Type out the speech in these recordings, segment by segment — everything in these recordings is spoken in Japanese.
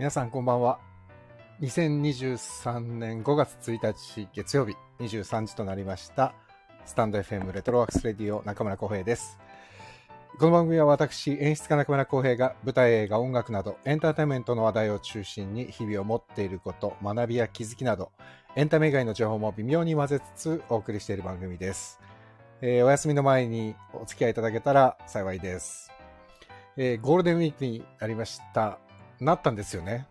皆さんこんばんは。2023年5月1日月曜日23時となりました。スタンド FM レトロワークスレディオ中村浩平です。この番組は私、演出家中村浩平が舞台映画、音楽などエンターテインメントの話題を中心に日々を持っていること、学びや気づきなどエンタメ以外の情報も微妙に混ぜつつお送りしている番組です。えーお休みの前にお付き合いいただけたら幸いです。えーゴールデンウィークになりました。なったんですよね。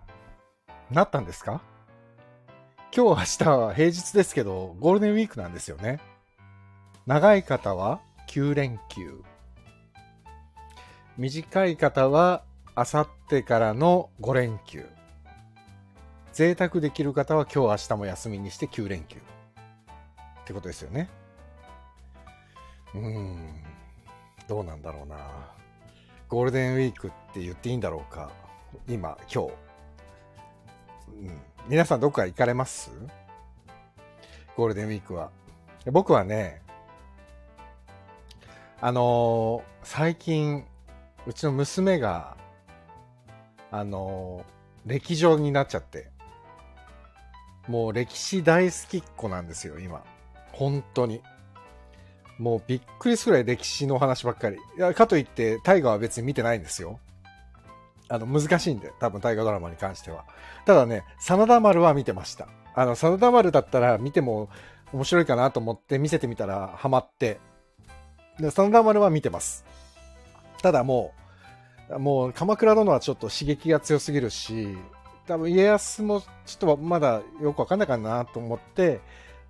なったんですか？今日明日は平日ですけど、ゴールデンウィークなんですよね。長い方は9連休。短い方は明後日からの5連休。贅沢できる方は今日明日も休みにして9連休。ってことですよね。うーん。どうなんだろうな。ゴールデンウィークって言っていいんだろうか。今、今日。うん、皆さんどこか行かれます？ゴールデンウィークは。僕はね、あのー最近、うちの娘が、あのー歴女になっちゃって、もう歴史大好きっ子なんですよ、今。本当に。もうびっくりするぐらい歴史の話ばっかり。いやかといって、大河は別に見てないんですよ。あの、難しいんで、多分大河ドラマに関しては。ただね、真田丸は見てました。あの、真田丸だったら見ても面白いかなと思って見せてみたらハマって。で、真田丸は見てます。ただもう、もう鎌倉殿はちょっと刺激が強すぎるし、多分家康もちょっとまだよくわかんないかなと思って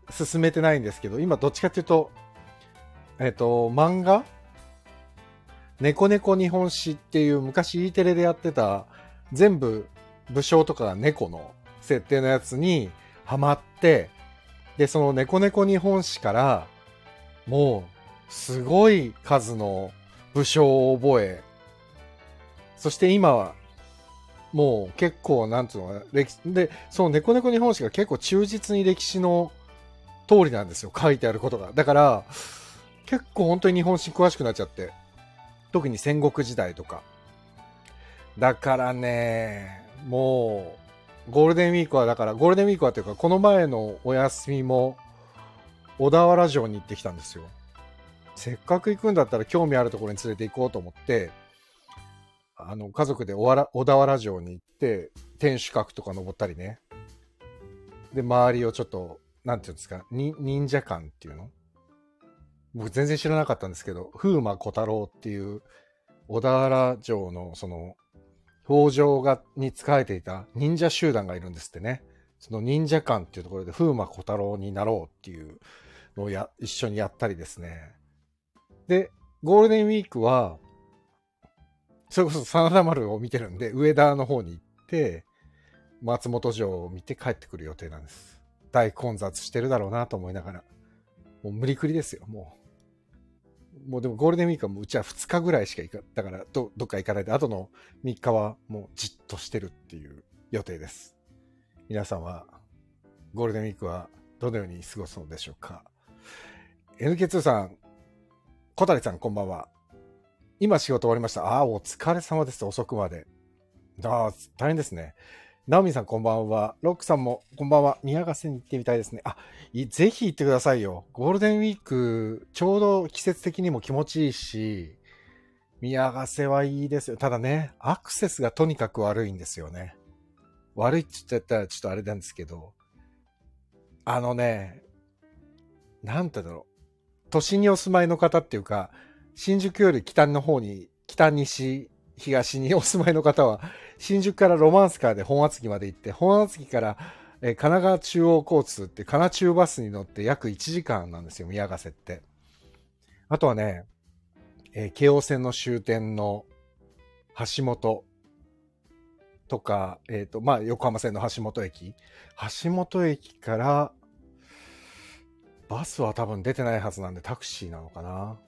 進めてないんですけど、今どっちかっていうと、えっ、と、漫画猫猫日本史っていう昔 E テレでやってた全部武将とかが猫の設定のやつにハマって、で、その猫猫日本史からもうすごい数の武将を覚え、そして今はもう結構なんつうの、歴史、で、その猫猫日本史が結構忠実に歴史の通りなんですよ、書いてあることが。だから、結構本当に日本史詳しくなっちゃって。特に戦国時代とか。だからね、もう、ゴールデンウィークは、だから、ゴールデンウィークはというか、この前のお休みも、小田原城に行ってきたんですよ。せっかく行くんだったら興味あるところに連れて行こうと思って、あの、家族で小田原城に行って、天守閣とか登ったりね。で、周りをちょっと、なんていうんですか、忍者館っていうの僕全然知らなかったんですけど、風魔小太郎っていう小田原城のその北条がに仕えていた忍者集団がいるんですってね。その忍者館っていうところで風魔小太郎になろうっていうのをや一緒にやったりですね。で、ゴールデンウィークは、それこそ真田丸を見てるんで、上田の方に行って、松本城を見て帰ってくる予定なんです。大混雑してるだろうなと思いながら。もう無理くりですよ、もう。もうでもゴールデンウィークはもううちは2日ぐらいしか行か、だからどどっか行かないで、あとの3日はもうじっとしてるっていう予定です。皆さんはゴールデンウィークはどのように過ごすのでしょうか。NK2 さん、小谷さんこんばんは。今仕事終わりました。ああ、お疲れ様です。遅くまで。ああ、大変ですね。ナオミさんこんばんは。ロックさんもこんばんは。宮ヶ瀬に行ってみたいですね。あ、ぜひ行ってくださいよ。ゴールデンウィーク、ちょうど季節的にも気持ちいいし、宮ヶ瀬はいいですよ。ただね、アクセスがとにかく悪いんですよね。悪いって言っちゃったらちょっとあれなんですけど、あのね、なんてだろう。都心にお住まいの方っていうか、新宿より北の方に、北西、東にお住まいの方は、新宿からロマンスカーで本厚木まで行って、本厚木からえー神奈川中央交通って、神奈中バスに乗って約1時間なんですよ、宮ヶ瀬って。あとはね、えー京王線の終点の橋本とか、えっ、と、まあ、横浜線の橋本駅。橋本駅から、バスは多分出てないはずなんでタクシーなのかな。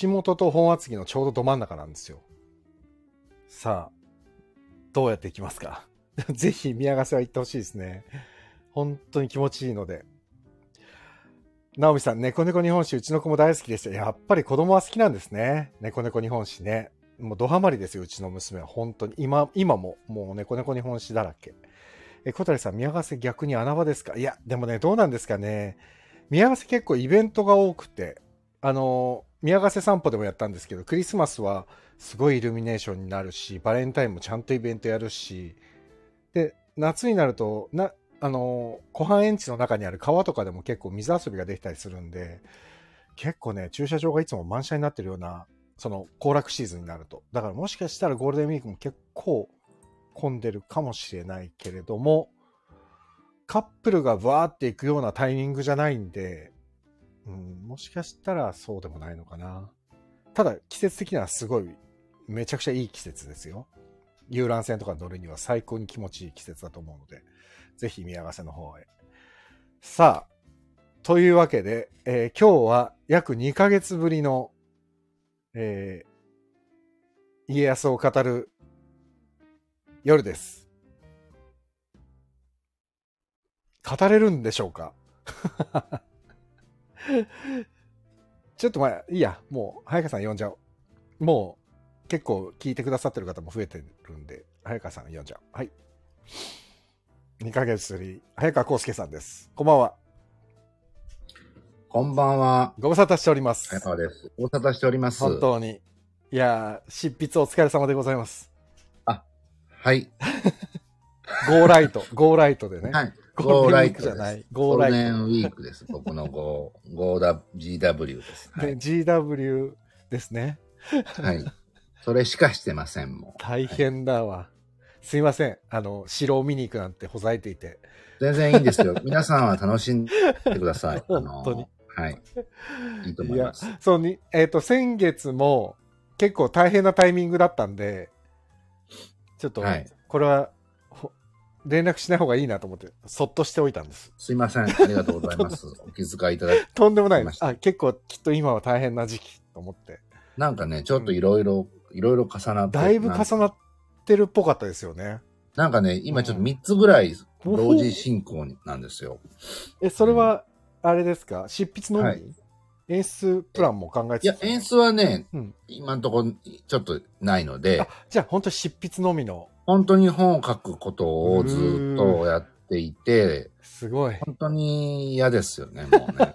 橋本と本厚木のちょうどど真ん中なんですよ。さあ、どうやって行きますか？ぜひ宮ヶ瀬は行ってほしいですね。本当に気持ちいいので。ナオミさん、猫猫日本史、うちの子も大好きでした。やっぱり子供は好きなんですね。猫猫日本史ね。もうドハマりですよ、うちの娘は。本当に。今、今も、もう猫猫日本史だらけ。え、小谷さん、宮ヶ瀬逆に穴場ですか？いや、でもね、どうなんですかね。宮ヶ瀬結構イベントが多くて、あの、宮ヶ瀬散歩でもやったんですけど、クリスマスはすごいイルミネーションになるし、バレンタインもちゃんとイベントやるし、で、夏になると、な、あの、湖畔園地の中にある川とかでも結構水遊びができたりするんで、結構ね、駐車場がいつも満車になってるような、その行楽シーズンになると。だからもしかしたらゴールデンウィークも結構混んでるかもしれないけれども、カップルがバーって行くようなタイミングじゃないんで、うん、もしかしたらそうでもないのかな。ただ、季節的にはすごい、めちゃくちゃいい季節ですよ。遊覧船とか乗るには最高に気持ちいい季節だと思うので、ぜひ宮ヶ瀬の方へ。さあ、というわけで、えー、今日は約2ヶ月ぶりの、えー、家康を語る夜です。語れるんでしょうか？ちょっとまあ、いいや、もう、早川さん呼んじゃおう。もう、結構聞いてくださってる方も増えてるんで、早川さん呼んじゃおう。はい。2ヶ月ぶり、早川康介さんです。こんばんは。こんばんは。ご無沙汰しております。早川です。ご無沙汰しております。本当に。いや執筆お疲れ様でございます。あ、はい。ゴーライト、ゴーライトでね。はい。ゴーライトじゃない。ゴーライト。ゴールデンウィークです。僕のゴー、ゴーダ、GW です。はい、GW ですね。はい。それしかしてません、もう。大変だわ。はい、すいません。あの、城を見に行くなんてほざいていて。全然いいんですよ。皆さんは楽しんでください。本当に。はい。いいと思います。そうに、えっ、ー、と、先月も結構大変なタイミングだったんで、ちょっと、これは、連絡しない方がいいなと思って、そっとしておいたんです。すいません。ありがとうございます。お気遣いいただきとんでもないです。あ、結構きっと今は大変な時期と思って。なんかね、ちょっといろいろ、いろいろ重なって。だいぶ重なってるっぽかったですよね。なんかね、今ちょっと3つぐらい同時進行なんですよ。え、それは、あれですか？執筆のみ、はい、演出プランも考えていや、演出はね、うん、今のところちょっとないので。じゃあ本当執筆のみの。本当に本を書くことをずっとやっていて。すごい。本当に嫌ですよね、もうね。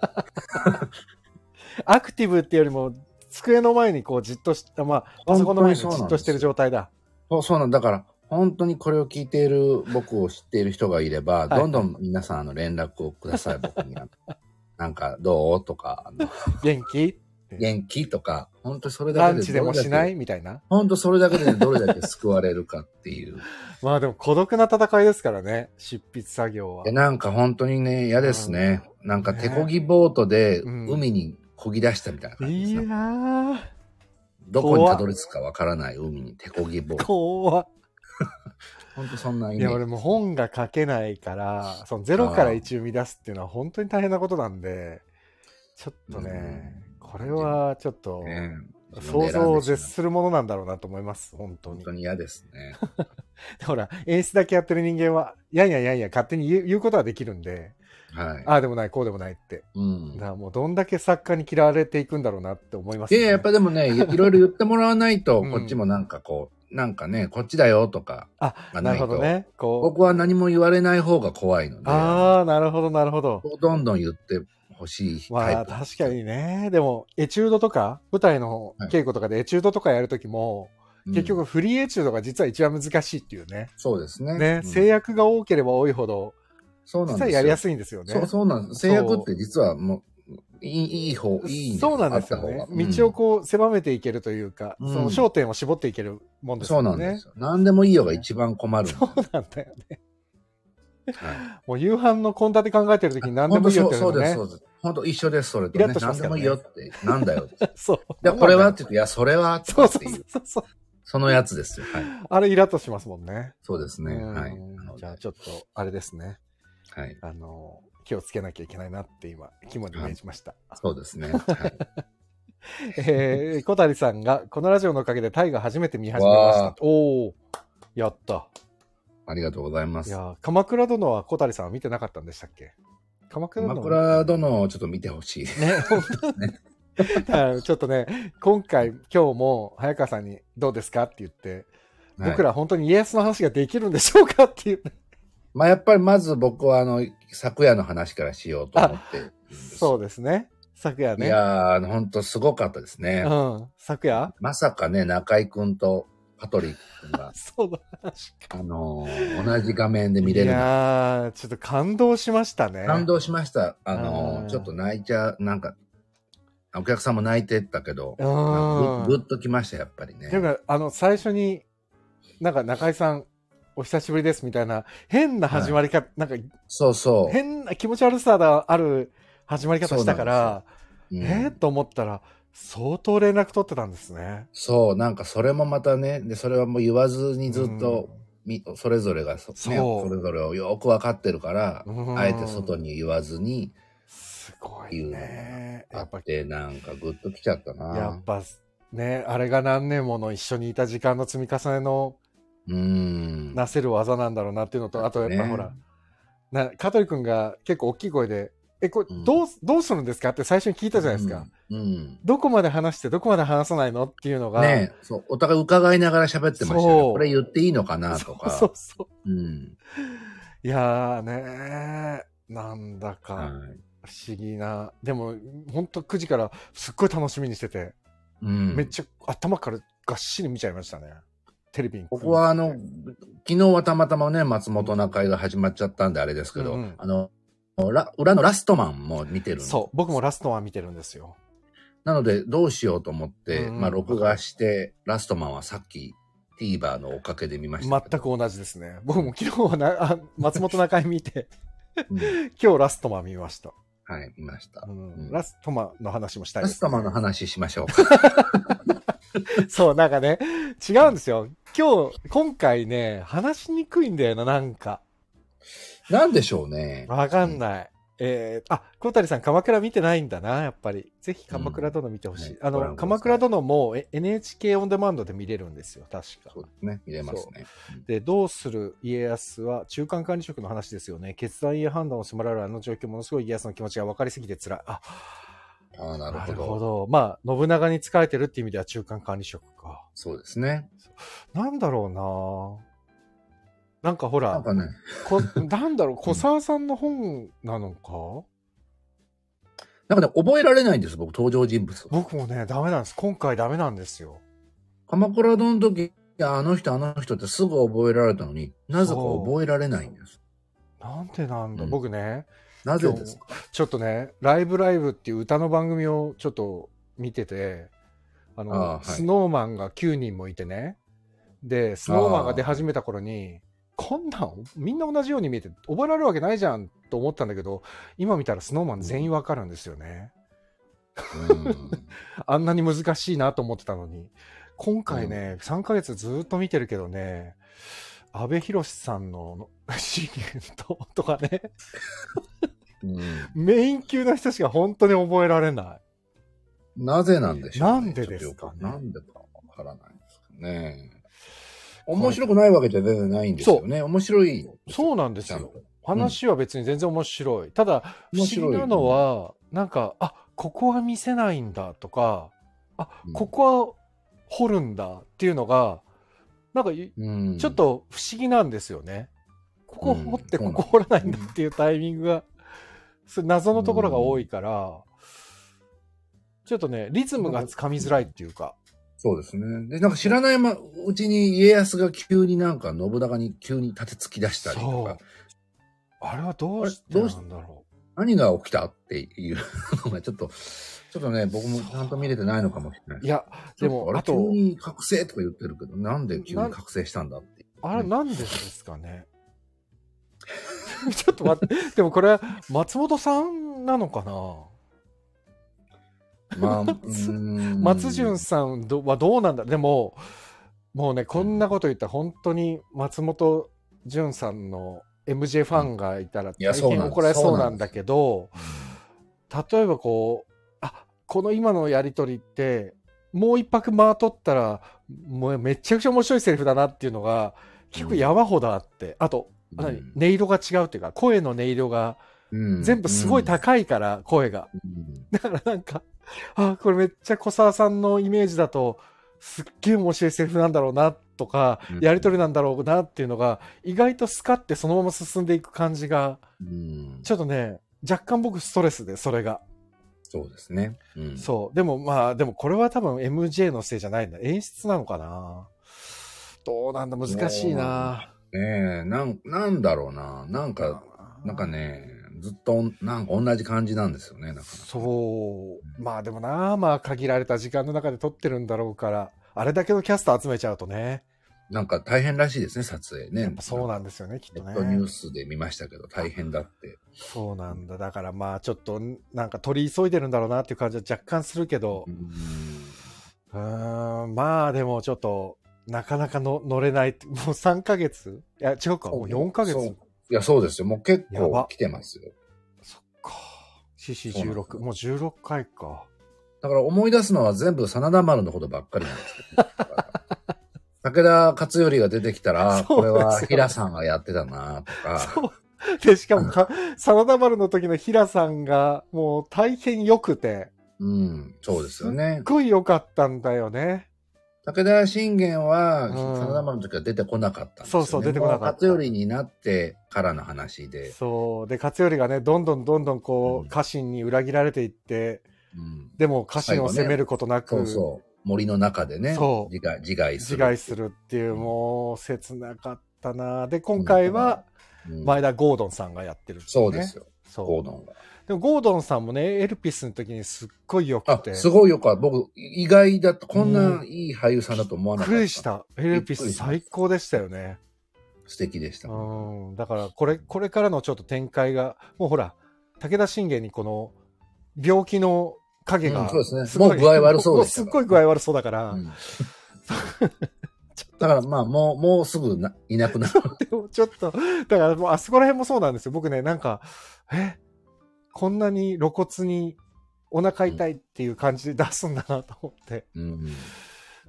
アクティブっていうよりも、机の前にこうじっとし、まあ、パソコンの前にじっとしてる状態だ。そうそうなんだ。から、本当にこれを聞いている僕を知っている人がいれば、どんどん皆さんの連絡をください、僕に。なんか、どう？とか。元気？元気とか、本当それだけで。ランチでもしない？みたいな？本当それだけでどれだけ救われるかっていう。まあでも孤独な戦いですからね、執筆作業は。なんか本当にね、嫌ですね。うん、なんか手漕ぎボートで海に漕ぎ出したみたいな感じです、ね、いやどこにたどり着くかわからない海に手漕ぎボート。怖 本当そんないや、俺も本が書けないから、そのゼロから一生み出すっていうのは本当に大変なことなんで、ちょっとね、これはちょっと、想像を絶するものなんだろうなと思います、本当に。本当に嫌ですね。ほら、演出だけやってる人間は、いやいやいやいや、勝手に言うことはできるんで、はい、ああでもない、こうでもないって。うん。だからもうどんだけ作家に嫌われていくんだろうなって思います、ね。いや、やっぱでもね、いろいろ言ってもらわないと、こっちもなんかこう、なんかね、こっちだよとか。あ、なるほどね。こう。僕は何も言われない方が怖いので。ああ、なるほど、なるほど。どんどん言ってほしいまあ、確かにね。でも、エチュードとか、舞台の稽古とかでエチュードとかやるときも、はい、結局フリーエチュードが実は一番難しいっていうね。そうですね。ね、うん、制約が多ければ多いほど、そうなんです実はやりやすいんですよね。そう、そうなんです。制約って実はもう、いいいい方、いいそうなんですよね。道をこう狭めていけるというか、うん、その焦点を絞っていけるもんですよね。そうなんですよ。何でもいいよが一番困る。そうなんだよね。はい、もう夕飯の献立考えてるときに何でもいいよって。そうです、そうです。本当一緒です、それとね。何でもいいよって、なんだよ。そう。で、これはって言って、いや、それはそうそうそうそう。そのやつですよ。はい。あれイラッとしますもんね。そうですね。はい。じゃあちょっと、あれですね。はい。あの、気をつけなきゃいけないなって今、肝に銘じました。そうですね。はい、えー、小谷さんが、このラジオのおかげでタイが初めて見始めました。おおやった。ありがとうございます。いや、鎌倉殿は小谷さんは見てなかったんでしたっけ？鎌倉殿。鎌倉殿をちょっと見てほしい。ね、本当ね。だからちょっとね、今回、今日も早川さんにどうですかって言って、僕ら。ら本当に家康の話ができるんでしょうかっていう。まあやっぱりまず僕はあの、昨夜の話からしようと思って。そうですね。昨夜ね。いやー、ほんとすごかったですね。うん。昨夜？まさかね、中井くんとパトリックが、そうだ。あのー同じ画面で見れいるのやー、ちょっと感動しましたね。感動しました。あのうんーちょっと泣いちゃう、なんか、お客さんも泣いてったけど、うんぐぐっときました、やっぱりね。ていうか、あの、最初に、なんか中井さん、お久しぶりですみたいな、変な始まり方、なんかそうそう。変な気持ち悪さがある始まり方したから、うんえー、と思ったら、相当連絡取ってたんですね。そう、なんかそれもまたね、で、それはもう言わずにずっと、みそれぞれがそ,、ね、それぞれをよくわかってるから、うんあえて外に言わずにすごいね。あやっぱっ、て、なんかグッときちゃったな。やっぱ、ね、あれが何年もの一緒にいた時間の積み重ねのうん。なせる技なんだろうなっていうのと、あとやっぱねほら、な香取君が結構大きい声で、え、これうんどう、どうするんですかって最初に聞いたじゃないですか。うん。うんどこまで話してどこまで話さないのっていうのが。ねそう、お互い伺いながら喋ってましたよね。これ言っていいのかなとか。そうそうそう。うん。いやーねー、なんだかはい不思議な。でも、ほんと9時からすっごい楽しみにしてて、うん。めっちゃ頭からがっしり見ちゃいましたね。テレビに。ここはあの、昨日はたまたまね、松本中井が始まっちゃったんであれですけど、うんうんあの、ラ裏のラストマンも見てるそう、僕もラストは見てるんですよ。なので、どうしようと思って、うんまあ、録画して、ラストマンはさっき、TVer のおかげで見ました。全く同じですね。僕も昨日はなあ松本中井見て、うん 今日ラストマン見ました。はい、見ました。うんうんラストマンの話もしたいラです、ストマンの話しましょうか。そう、なんかね、違うんですよ。今日、今回ね、話しにくいんだよな、なんか。なんでしょうね。わかんない。えー、あ、小谷さん、鎌倉見てないんだな、やっぱり。ぜひ鎌倉殿見てほしい。あの、うんはいご覧ください鎌倉殿もえ NHK オンデマンドで見れるんですよ、確かそう。ですね。見れますね。で、どうする家康は中間管理職の話ですよね。決断や判断を迫られるあの状況、ものすごい家康の気持ちが分かりすぎて辛い。あ、ああ、なるなほど。るほど。まあ、信長に仕えてるっていう意味では中間管理職か。そうですね。なんだろうななんかほらなん、かね、こなんだろう、小沢さんの本なのか？なんかね、覚えられないんです、僕、登場人物を。僕もね、ダメなんです。今回ダメなんですよ。鎌倉殿の時、あの人、あの人ってすぐ覚えられたのに、なぜか覚えられないんです。なんでなんだ、うん僕ね、なぜですか？ちょっとね、ライブライブっていう歌の番組をちょっと見てて、あの、ああはい。スノーマンが9人もいてね、で、スノーマンが出始めた頃に、こんなんみんな同じように見えて覚えられるわけないじゃんと思ったんだけど、今見たらスノーマン全員わかるんですよね。うん。あんなに難しいなと思ってたのに。今回ね、3ヶ月ずっと見てるけどね、安倍博さんの資源ととかね、うんメイン級の人しか本当に覚えられない。なぜなんでしょう、ね、なんでですかねなんでかわからないんですかね。面白くないわけじゃ全然ないんですよね。面白い。そうなんですよ。話は別に全然面白い。ただ、不思議なのは、なんか、あ、ここは見せないんだとか、あうん、ここは掘るんだっていうのが、なんかい、うんちょっと不思議なんですよね。ここ掘って、うんここ掘らないんだっていうタイミングが、謎のところが多いから、ちょっとね、リズムがつかみづらいっていうか、そうですね。で、なんか知らない、ま、うちに家康が急になんか信長に急に立てつき出したりとか、あれはどうしてなんだろ何が起きたっていうのがちょっと、ちょっとね、僕もちゃんと見れてないのかもしれない。う。いや、でも、あと急に覚醒とか言ってるけど、なんで急に覚醒したんだって。あれなんでですかね。ちょっと待って、でもこれ、松本さんなのかな？まあ、松潤さんどはどうなんだ？でも、もうね、こんなこと言ったら本当に松本潤さんの MJ ファンがいたら大変怒られそうなんだけど、例えばこう、あ、この今のやりとりって、もう一泊間取ったら、もうめちゃくちゃ面白いセリフだなっていうのが、結構山ほどあって、あと、うん。何？音色が違うっていうか、声の音色がうん。全部すごい高いから、声が。うん。だからなんか、あ、これめっちゃ小沢さんのイメージだと、すっげえ面白いセリフなんだろうな、とかうん、やりとりなんだろうなっていうのが、意外とスカってそのまま進んでいく感じが、うん。ちょっとね、若干僕ストレスで、それが。そうですね。うん。そう。でもまあ、でもこれは多分 MJ のせいじゃないんだ。演出なのかな？どうなんだ？難しいなねえ、なん、なんだろうな。なんか、なんかね、ずっと、なんか同じ感じなんですよね、なかなか。そう。まあでもな、まあ限られた時間の中で撮ってるんだろうから、あれだけのキャスト集めちゃうとね。なんか大変らしいですね、撮影ね。そうなんですよね、きっとネットニューね。スで見ましたけど、大変だって。そうなんだ。だからまあちょっと、なんか取り急いでるんだろうなっていう感じは若干するけどう、んうーん、まあでもちょっと、なかなかの乗れないって。もう3ヶ月？いや、違うか。もう4ヶ月？いや、そうですよ。もう結構来てますよ。そっか。そうなんです CC16。もう16回か。だから思い出すのは全部真田丸のことばっかりなんですけど。武田勝頼が出てきたら、これは平さんがやってたなとか。そう。で、しかもか、真田丸の時の平さんが、もう大変良くて、うん、そうですよねすっ。ごい良かったんだよね。武田信玄は、うん真田丸の時は出てこなかったんですよ、ね。そうそう出てこなかった勝頼になってからの話で。そう。で、勝頼がね、どんどんどんどんこう、うん家臣に裏切られていって、うん、でも家臣を責めることなく、そうそう。森の中でね、そう自害自害す自る。害するっていう、もう、切なかったなで、今回は、うん前田ゴードンさんがやってるっていそうですよ。ゴードンが。でも、ゴードンさんもね、エルピスの時にすっごい良くあて。、すごいよかった。僕、意外だと、こんないい俳優さんだと思わびっなかった。くりした。エルピス最高でしたよね。素敵でした。うん。だから、これ、これからのちょっと展開が、もうほら、武田信玄にこの、病気の影が、うんそうですねすごいもう具合悪そうでしたからもすっごい具合悪そうだから、うんだからまあ、もう、もうすぐないなくなる。でもちょっと、だからもうあそこら辺もそうなんですよ。僕ね、なんか、え、こんなに露骨にお腹痛いっていう感じで出すんだなと思って、うん。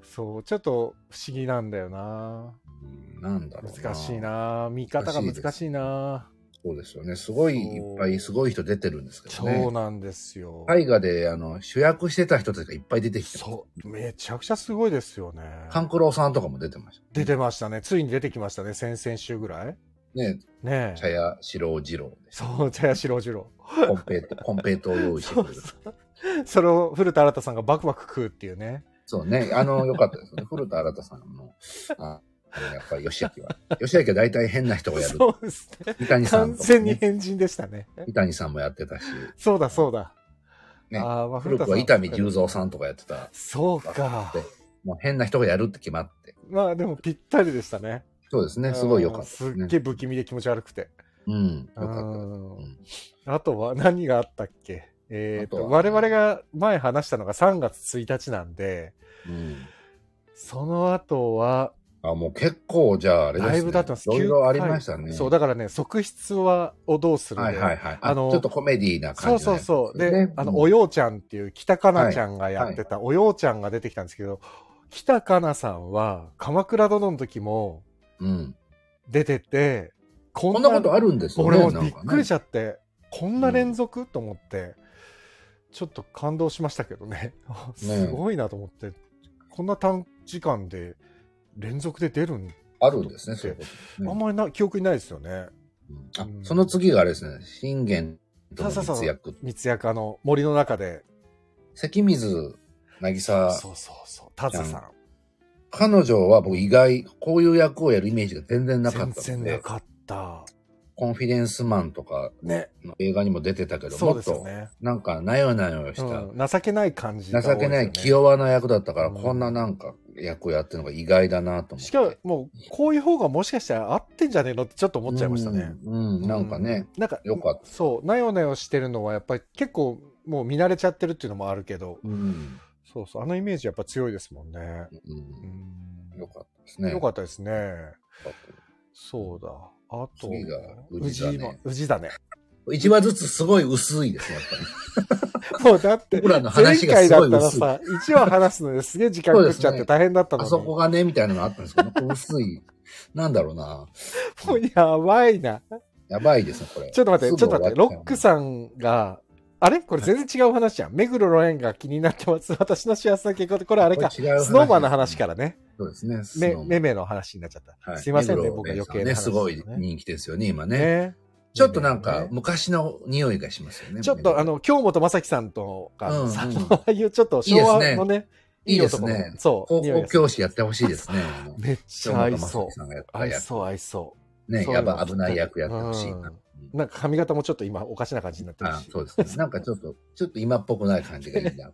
そう、ちょっと不思議なんだよな。うんなんだろうな。難しい。な。見方が難しいな。そうですよね。すごいいっぱいすごい人出てるんですけどね。そうなんですよ。大河であの主役してた人たちがいっぱい出てきて。そう、めちゃくちゃすごいですよね。勘九郎さんとかも出てました。出てましたね。ついに出てきましたね。先々週ぐらい。ね、ねえ。茶屋四郎次郎で。そう、茶屋四郎次郎。コンペイト、コンペイトを用意してくれる。そう。それを古田新太さんがバクバク食うっていうね。そうね。あの、よかったですね。古田新太さんの、あやっぱり吉明は。吉明は大体変な人がやる。そうですね。三谷さん完とか、全にね。変人でしたね。三谷さんもやってたし、そうだそうだ。ねあーまあ古くは伊丹十三さんとかやってた。そうか。でもう変な人がやるって決まって。まあでもぴったりでしたね。そうですね。すごい良かったですね。すっげえ不気味で気持ち悪くて。うん。よかった。あとは何があったっけ？えっ、と、あとは我々が前話したのが3月1日なんで、うん。その後は、あ、もう結構、じゃあ、あれですね。だいぶ経ってます。いろいろありましたね。そう、だからね、側室は、をどうするはいはいはい。ああのの、ちょっとコメディーなそう感じのそうそう。やつねで、あの、おようちゃんっていう北かなちゃんがやってた、おようちゃんが出てきたんですけど、北かなさんは、鎌倉殿の時もうん。出てて、ここんなことあるんですよね。俺もびっくりしちゃって、こんな連続、と思って、ちょっと感動しましたけどね。すごいなと思って、こんな短時間で連続で出るん、あるんですね、そういうことねあんまりな記憶にないですよね。うんあその次があれですね、信玄との密約。密約あの森の中で。関水渚、そうそうそう。タズさん。彼女は僕意外、こういう役をやるイメージが全然なかったので、全然なかった。コンフィデンスマンとかね。の映画にも出てたけど、そうもっと。なんかなよなよした、うん、情けない感じが多情けない気弱な役だったから、うんこんななんか役をやってるのが意外だなと思って。しかも、もう、こういう方がもしかしたら合ってんじゃねえのってちょっと思っちゃいましたね。うん。うん、なんかね、うん。なんか、よかったそう、なよなよしてるのはやっぱり結構もう見慣れちゃってるっていうのもあるけど、うん。そうそう、あのイメージやっぱ強いですもんね。うんうん。よかったですね。よかったですね。そうだ。あと、次が宇治だねも宇治だね。一話ずつすごい薄いですね、やっぱり。もうだって、僕らの前話だすごい薄い。ったらさ、1話話すのですげえ時間食っちゃって大変だったのに。あそこがね、みたいなのがあったんですけど、薄い。なんだろうな。もうやばいな。やばいですね、これ。ちょっと待って、ちょっと待って、ロックん。さんが、あれ？これ全然違う話じゃん。目黒ロエンが気になってます。私の幸せな結婚って、これあれか。スノーマンの話からね。そうですね。め、めめの話になっちゃった。はいすいませんね、僕が余計ね、な話。すごい人気ですよね、今ね。ね。ちょっとなんかね昔の匂いがしますよね。ちょっとあの、京本正樹さんとか、うんうんさああいうちょっと昭和のね、いいですね。そう。高校教師やってほしいですね。めっちゃ合いそう。合いそう、合いそう。ね、やば危ない役やってほしいな。なんか髪型もちょっと今おかしな感じになってるあし。そうですね。なんかちょっと、ちょっと今っぽくない感じがいいな。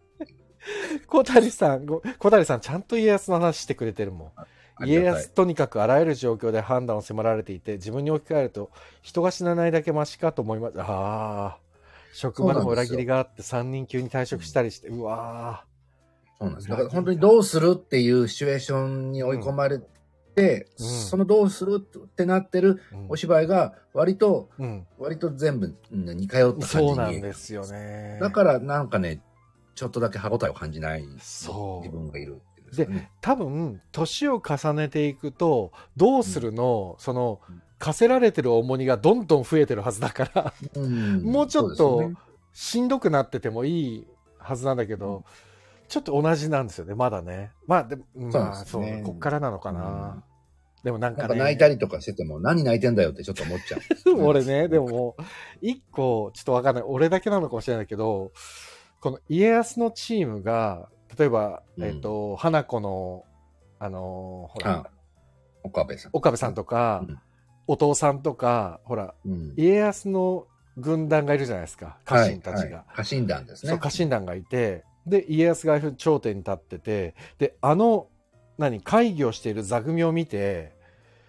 小谷さん、ご小谷さんちゃんと家康の話してくれてるもん。家康とにかくあらゆる状況で判断を迫られていて自分に置き換えると人が死なないだけマシかと思いますああ職場でも裏切りがあって3人急に退職したりしてうわそうなんです。だから本当にどうするっていうシチュエーションに追い込まれて、うん。そのどうするってなってるお芝居が割と、うん。割と全部うん似通った感じにそうなんですよね。だからなんかね、ちょっとだけ歯応えを感じないそう。自分がいるでね。多分年を重ねていくとどうするの、そのうん。課せられてる重荷がどんどん増えてるはずだからうん。もうちょっとしんどくなっててもいいはずなんだけど、うん。ちょっと同じなんですよね、まだね。まあ、でそうまあ、そう、ねこっからなのかな。でもなんかね、か泣いたりとかしてても、何泣いてんだよってちょっと思っちゃう。俺ね、でも一個、ちょっとわかんない。俺だけなのかもしれないけど、この家康のチームが、例えば、うんえっ、と、花子の、あのーほらあ、岡部さん。岡部さんとか、うんお父さんとか、ほら、うん。家康の軍団がいるじゃないですか、家臣たちが。はいはい家臣団ですね。そう、家臣団がいて、で、家康が頂点に立ってて、で、あの、何、会議をしている座組を見て、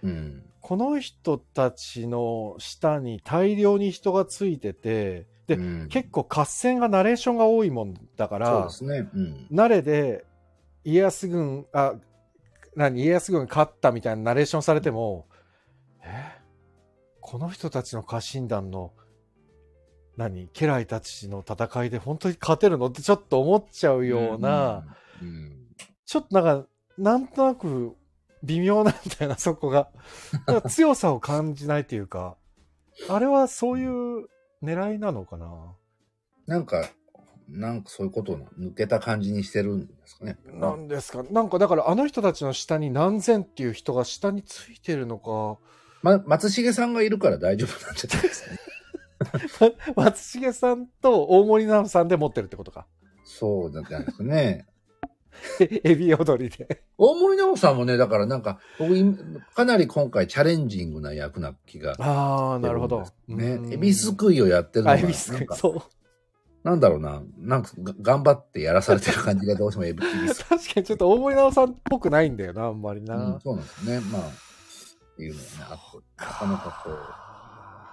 うん。この人たちの下に大量に人がついてて、で、うん結構合戦がナレーションが多いもんだかそうらで、すね。うん。慣れで家康軍、あ、何、家康軍勝ったみたいなナレーションされても、え？この人たちの家臣団の、何、家来たちの戦いで本当に勝てるの？ってちょっと思っちゃうような、うん。うんちょっとなんか、なんとなく微妙なんだよな、そこが。強さを感じないというか、あれはそういう狙いなのかな？なんか、なんかそういうことを抜けた感じにしてるんですかね。なんですか？なんかだからあの人たちの下に何千っていう人が下についてるのか、ま、松重さんがいるから大丈夫なんじゃないですかね。松重さんと大森直さんで持ってるってことか。そうじゃないですかね。エビ踊りで。大森直さんもね、だからなんか、僕、いかなり今回チャレンジングな役な気が。ああ、なるほど。ね。エビすくいをやってるのあ、が、エビすくい。なんかそう。なんだろうな、なんかが頑張ってやらされてる感じがどうしてもエビ す確かにちょっと大森直さんっぽくないんだよな、あんまりな。うん、そうなんですね。まあ、っていうのはね、あと、なかなかこ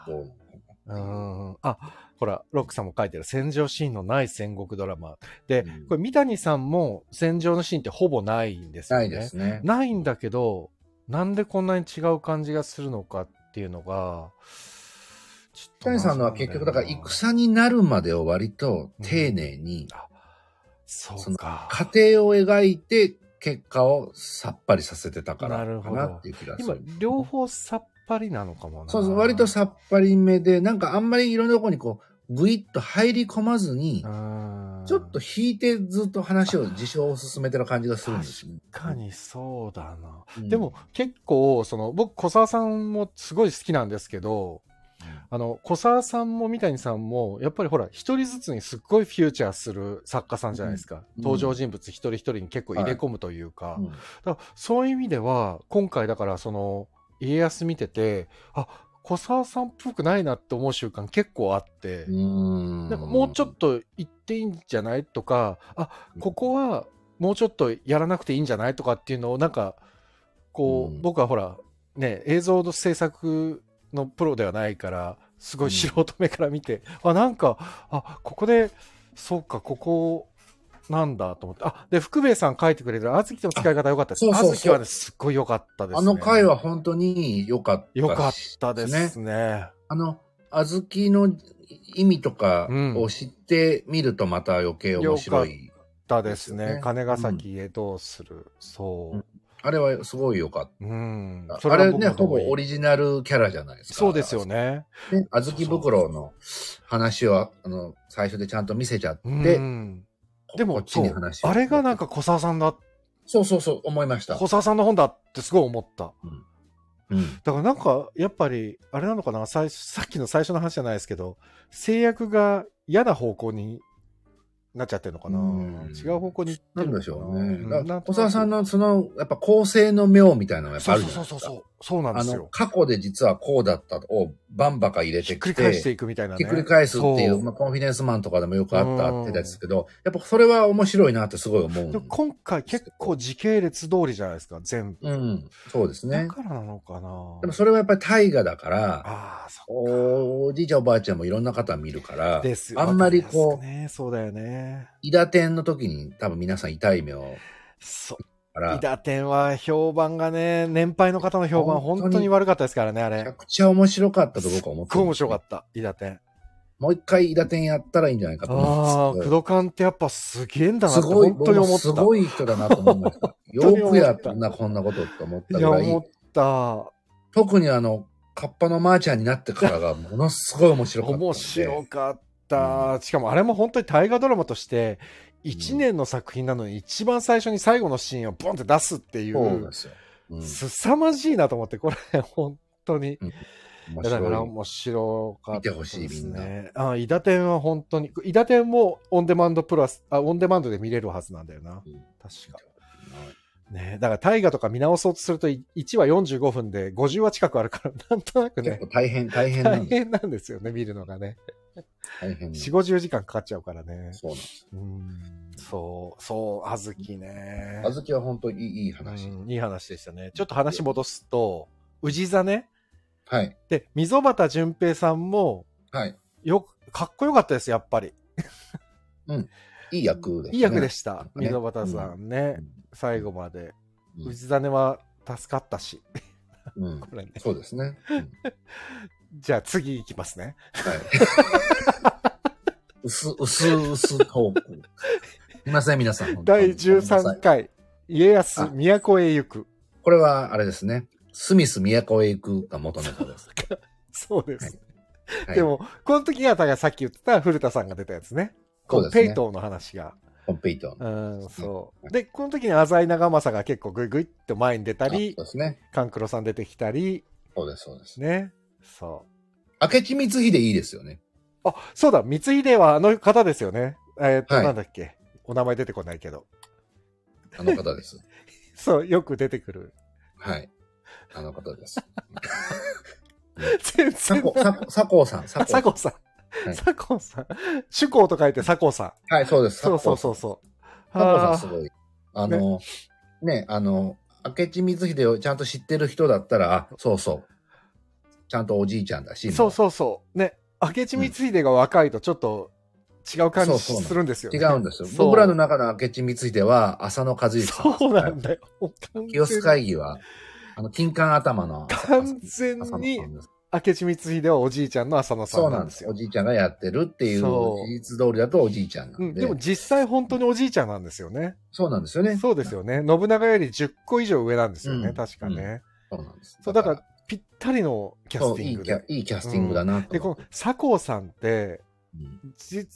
う、どうなうのん。あ、ほら、ロックさんも書いてる戦場シーンのない戦国ドラマ。で、うんこれ三谷さんも戦場のシーンってほぼないんですよね。ないですね。ないんだけど、なんでこんなに違う感じがするのかっていうのが、ちょっと谷さんのは結局、だから戦になるまでを割と丁寧に、そうか。過程を描いて結果をさっぱりさせてたからなるほどかなっていう気がす今る。、両方さっぱりなのかもな。そうそう、割とさっぱりめで、なんかあんまりいろんなところにこう、ぐいっと入り込まずに、うんちょっと引いてずっと話を、事象を進めてる感じがするんですね。確かにそうだな。うんでも、結構、その、僕、小沢さんもすごい好きなんですけど、あの、小沢さんも三谷さんも、やっぱりほら、一人ずつにすっごいフューチャーする作家さんじゃないですか。うん登場人物一人一人に結構入れ込むというか。うんだからそういう意味では、今回だからその、家康見てて、あ、小沢さんっぽくないなって思う瞬間結構あって、うん。なんかもうちょっと言っていいんじゃないとか、あ、ここはもうちょっとやらなくていいんじゃないとかっていうのをなんか、こう、うん。僕はほら、ね、映像の制作のプロではないから、すごい素人目から見て、あ、なんか、あ、ここで、そうか、ここ、なんだと思って。あ、で、福兵衛さん書いてくれる、あずきの使い方良かったです。あずきはね、すっごい良かったです、ね。あの回は本当に良かった良かったですね。あの、小豆の意味とかうんを知ってみるとまた余計面白い。良かったですね。金ヶ崎へどうする、そう。あれはすごい良かっうん。た。そはあれね、ほぼオリジナルキャラじゃないですか。そうですよ。ね。ね、あずき袋の話を、あの、最初でちゃんと見せちゃって、うん。でも、そうあれがなんか小沢さんだ、そうそうそう、思いました。小沢さんの本だってすごい思った。うん。だからなんか、やっぱり、あれなのかな最初さっきの最初の話じゃないですけど、制約が嫌な方向になっちゃってるのかなうん違う方向に行ってなんでしょうね。小沢さんのその、やっぱ構成の妙みたいなのがやっぱあるじゃないですか。そうそうそう。そうなんであのすよ、。過去で実はこうだったをバンバカ入れてきて、ひっくり返していくみたいなね。ひっくり返すっていう、そうまあ、コンフィデンスマンとかでもよくあったってですけど、やっぱそれは面白いなってすごい思う今回結構時系列通りじゃないですか、全部。うん、そうですね。だからなのかなでもそれはやっぱり大河だから、ああ、そおおじいちゃんおばあちゃんもいろんな方見るからう、ですよ。あんまりこうね、そうだよね。伊田天の時に多分皆さん痛い目をそう。から伊、達天は評判がね、年配の方の評判本当に本当に悪かったですからね、あれ。めちゃくちゃ面白かったと僕は思ってすっごい面白かっった、伊達天。もう一回伊田天やったらいいんじゃないかとああ、工思うんですけど。藤勘ってやっぱすげえんだなってすごい、本当に思った。すごい人だなと思いました。よくやったな、こんなことって思ったいや、ぐらい思。った。特にあの、カッパのマーちゃんになってからがものすごい面白かった。面白かった。しかもあれも本当に大河ドラマとして、1年の作品なのに一番最初に最後のシーンをボンって出すっていそううんすさまじいなと思って、これ本当に。面いやだから。面白かったです、ね。見てほしいみんな。あ、伊達天は本当に、伊達天もオンデマンドプラス、あ、オンデマンドで見れるはずなんだよな。うん確か。ねだから大河とか見直そうとすると、い1話45分で50話近くあるから、なんとなくね大変、大変な大。変なんですよね、見るのがね。大変なんです4、50時間かかっちゃうからね。そうなんです。うん。そう、そう、あずきね。あずきは本当にいい話。うんいい話でしたね。ちょっと話戻すと、氏真ね。はい。で、溝端淳平さんも、はい。よく、かっこよかったです、やっぱり。いい役でしたね。いい役でした。ね溝端さんね。うん最後まで。うん氏真は助かったし。うん。これね。そうですね。うんじゃあ次行きますね。はい。薄、薄、薄トーク。すみません、皆さん。第にごめんなさ13い回、家康、あ都へ行く。これは、あれですね。スミス都へ行くが元ネタです。そうです。はいで、も、この時が、だからさっき言ってた古田さんが出たやつね。そうですねペイトーの話が。コンペイトン。うん、そう。で、この時に浅井長政が結構グイグイっと前に出たありそう、ですね。勘九郎さん出てきたり、そうです、そうです。ね。そう。明智光秀いいですよね。あ、そうだ、光秀はあの方ですよね。えーっと、はいなんだっけ？お名前出てこないけど。あの方です。そう、よく出てくる。はい。あの方です。全然佐藤、佐藤佐藤さん、佐藤さん。佐藤さん。はい佐藤さん。主公と書いて佐藤さん。はい、そうです。そうそうそうそう。佐藤さんあすごい。あの、ね、あの、明智光秀をちゃんと知ってる人だったら、あ、そうそう。ちゃんとおじいちゃんだし。そうそうそう。ね、明智光秀が若いとちょっと違う感じそうそうするんですよ、ね。違うんですよ。そう僕らの中の明智光秀は浅野和之さん。そうなんだよ。完清須会議は、あの、金冠頭の完全に明智光秀はおじいちゃんの浅野さそうんなですす。なでよ。おじいちゃんがやってるっていうそう事実通りだとおじいちゃんなうんん、で。でも実際本当におじいちゃんなんですよね。そうなんですよね。そうですよね。信長より10個以上上なんですよね。うん確かね。そうなんです。そう、だから、ぴったりのキャスティングで。いいキャスティングだなとで、こ。の佐藤さんって、うんじ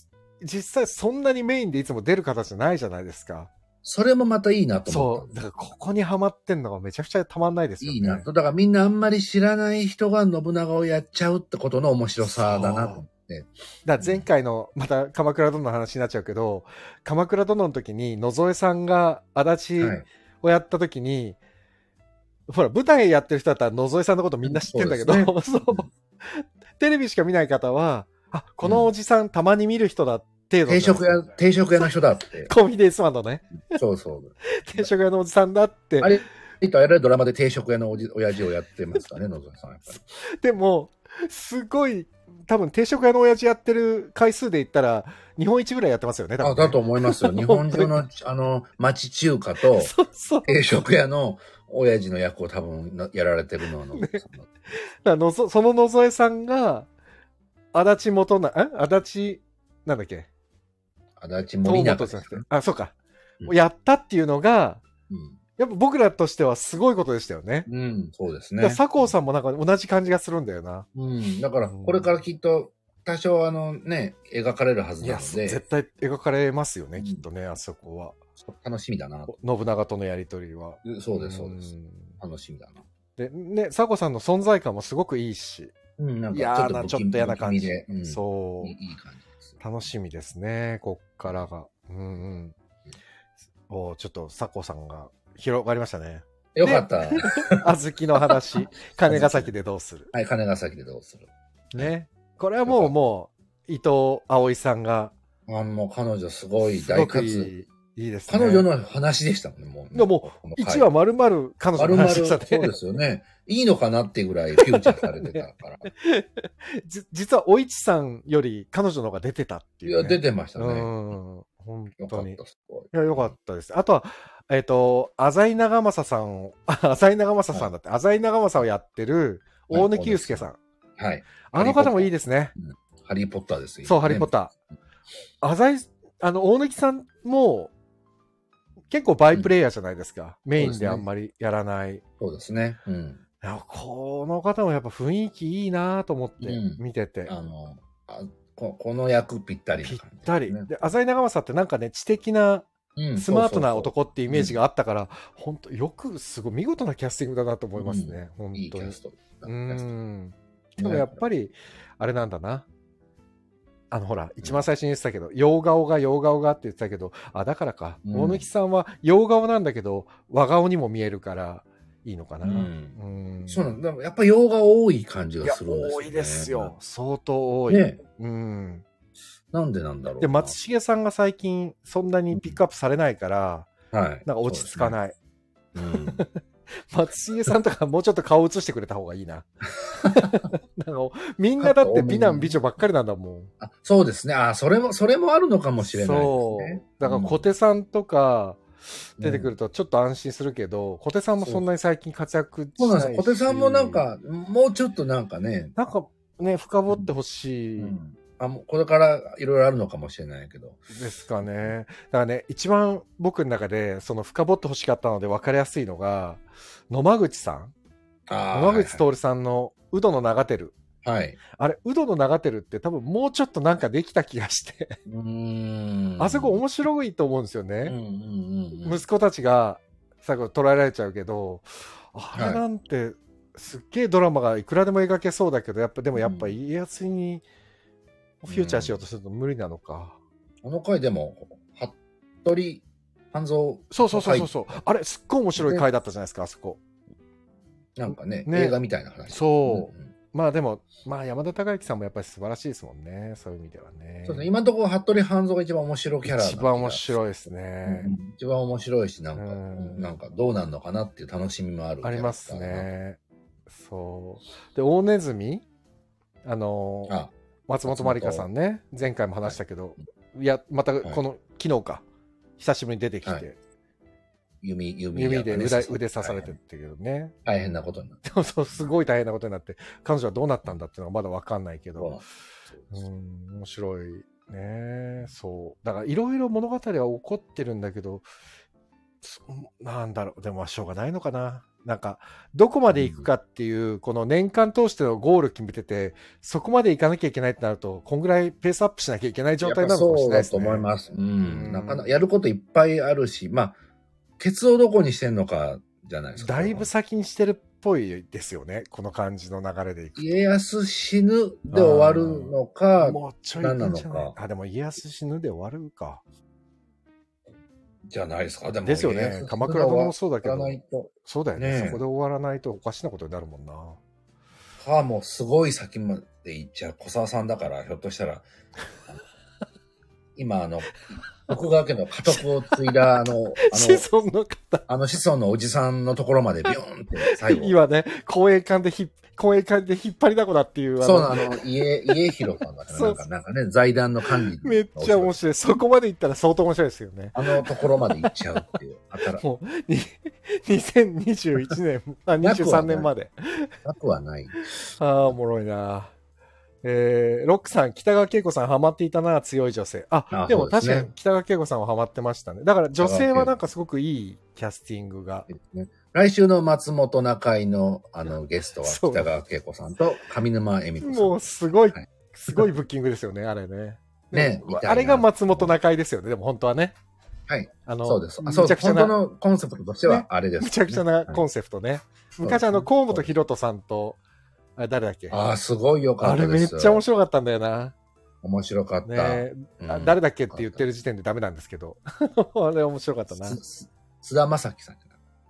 実際そんなにメインでいつも出る形じゃないじゃないですか。それもまたいいなと思そう。だからここにはまってんのがめちゃくちゃたまんないですよね。いいなと。だからみんなあんまり知らない人が信長をやっちゃうってことの面白さだなと思って。だ前回の、また鎌倉殿の話になっちゃうけど、鎌倉殿の時に野添さんが足立はい。をやった時に、ほら、舞台やってる人だったら野添さんのことみんな知ってんだけど、うんそうそうです テレビしか見ない方は、あ、このおじさんたまに見る人だ程度定食屋、定食屋の人だって。コンフィデンスマンのね、そうそう。定食屋のおじさんだってあ。れ、あれドラマで定食屋のおじ親父をやってますからね、野添さん。でも、すごい、多分定食屋の親父やってる回数で言ったら、日本一ぐらいやってますよね、多分あ、ねだと思いますよ。日本中の、あの、町中華と。定食屋の親父の役を多分なやられてるのは野添さんだだからのぞその野添さんが、足立元な、え？足立、なんだっけ？足立森東永。あ、そうか。うんやったっていうのが、うんやっぱ僕らとしてはすごいことでしたよね。うん、そうですね。佐藤さんもなんか同じ感じがするんだよな。うん。だから、これからきっと、多少あのね、描かれるはずなので、絶対描かれますよね、うんきっとね、あそこは。楽しみだな。信長とのやりとりは。そうです、そうです。ん楽しみだな。で、ね、佐藤さんの存在感もすごくいいし、うん、なん嫌な、ちょっと嫌な感じ。で、ういい感じ。楽しみですね、こっからが。うんうん。おちょっと佐藤さんが広がりましたね。よかった。小豆の話、金ヶ崎でどうする？はい、金ヶ崎でどうする？ね。これはもう、もう、伊藤葵さんが、あもう彼女すごい大活いい、いいですね。彼女の話でしたもんね、もう。でもこの回1話丸々彼女の話でしたね。そうですよね。いいのかなってぐらいフューチャーされてたから。じ実は、おいちさんより彼女の方が出てたっていう、いや、ね。出てましたうね。ん。本当に。いよかった、すごい。や、よかったです。あとは、えっ、と、浅井長政さんを、あ 浅井長政さんだって、浅井長政をやってる大貫祐介さん。はい。あの方もいいですね。ハリーポッターですよ。そう、ハリーポッタター。浅井、あの、大貫さんも、結構バイプレイヤーじゃないですか。メインであんまりやらない。いそうですね。うん。や、この方もやっぱ雰囲気いいなと思ってうん見てて。あの、あここの役ぴったりなぴったり。で浅井長政ってなんかね、知的な、うんスマートな男ってイメージがあったから、本当よく、すごい見事なキャスティングだなと思いますね。本当にキャス。ト。うーん。でもやっぱり、あれなんだな。あの、ほら、一番最初に言ってたけど、洋顔が洋顔がって言ってたけど、あ、だからか。うん大貫さんは洋顔なんだけど、和顔にも見えるから、いいのかな。ううんん。そうなんだ。やっぱ洋が多い感じがするんですよ、ね。多いですよ。。相当多い。ね。うん。なんでなんだろうな。で、松重さんが最近、そんなにピックアップされないから、はい。なんか落ち着かい。ない。うん。松重さんとかもうちょっと顔映してくれた方がいいな。なんかみんなだって美男美女ばっかりなんだもん。あそうですね。あ、それも、それもあるのかもしれないですそうね。。だから小手さんとか出てくるとちょっと安心するけど、小手さんもそんなに最近活躍しないしそうなんです。小手さんもなん、か、もうちょっとなんかね、なんかね、深掘ってほしいうんあもうこれからいろいろあるのかもしれないけど。ですかね。だからね、一番僕の中でその深掘ってほしかったので分かりやすいのが、野間口さんあ野間口徹さんのウドの長照。はい。あれ、ウドの長照って多分もうちょっとなんかできた気がして。うーん。あそこ面白いと思うんですよね。うんうんうんうん。息子たちが最後捉えられちゃうけど、あれなんて、すっげえドラマがいくらでも描けそうだけど、やっぱでもやっぱ家康にフューチャーしようとすると無理なのか。あの回でも、服部半蔵、そうそうそうそうそう。あれ、すっごい面白い回だったじゃないですか、あそこ。なんかね、ね映画みたいな話。そう。んんまあでも、まあ山田孝之さんもやっぱり素晴らしいですもんね。そういう意味ではね。そうですね。今のところ、服部半蔵が一番面白いキャラ一番面い。白いですね。うん一番面白いし、なんか、うんなんかどうなんのかなっていう楽しみもある。あります。ね。そう。で、大ネズミ？あのーあ、松本まりかさんね、前回も話したけど、い。や、またこの、昨日か、久しぶりに出てきて、はい。弓、弓弓で腕腕刺されてってけどね。大変なことになって。そうそう、すごい大変なことになって、彼女はどうなったんだっていうのがまだわかんないけど、そううん、面白いね。そう。だからいろいろ物語は起こってるんだけど、そなんだろう、でもまあしょうがないのかな。なんか、どこまで行くかっていう、この年間通してのゴール決めてて、そこまで行かなきゃいけないってなると、こんぐらいペースアップしなきゃいけない状態なのかもしれないですね。そうだと思います。ううんん。なかなか、やることいっぱいあるし、まあ、ケツをどこにしてんのかじゃないですか。だいぶ先にしてるっぽいですよね。この感じの流れでいくと。家康死ぬで終わるのか、もうちょい行くんじゃない？何なのかあ、でも家康死ぬで終わるか。じゃないですか？でもですよね。鎌倉殿もそうだけど。そうだよねねえそこで終わらないとおかしなことになるもんな。か、もうすごい先まで行っちゃう小沢さんだから、ひょっとしたら、今、あの、徳川家の家督を継いだ、あの、あの、子孫の方。あの子孫のおじさんのところまでビョーンって最後。今ね、公営館でひ、公営館で引っ張りだこだっていう、そうなの、家、家広さんだから、なんか、なんかね、財団の管理。めっちゃ面白い。そこまで行ったら相当面白いですよね。あのところまで行っちゃうっていう。あたら、もう、に2021年、あ、23年まで。なくはない。ああ、おもろいな。えー、ロックさん、北川景子さんハマっていたな、強い女性。あ、あでも確かに北川景子さんはハマってましたね。だから女性はなんかすごくいいキャスティングが。ね来週の松本中井のあのゲストは北川景子さんと上沼恵美子さん。もうすごいはい、すごいブッキングですよね、あれね。ねあれが松本中井ですよね、でも本当はね。はい。あの、そうです。あそう本当のコンセプトとしてねはあれです、むちゃくちゃなコンセセプトね。す昔あの、河本博人さんと、あれ誰だっけ？ああ、すごいよかあれったです。めっちゃ面白かったんだよな。面白かった。ねうんあ誰だっけって言ってる時点でダメなんですけど。あれ面白かったな。すす菅田将暉さん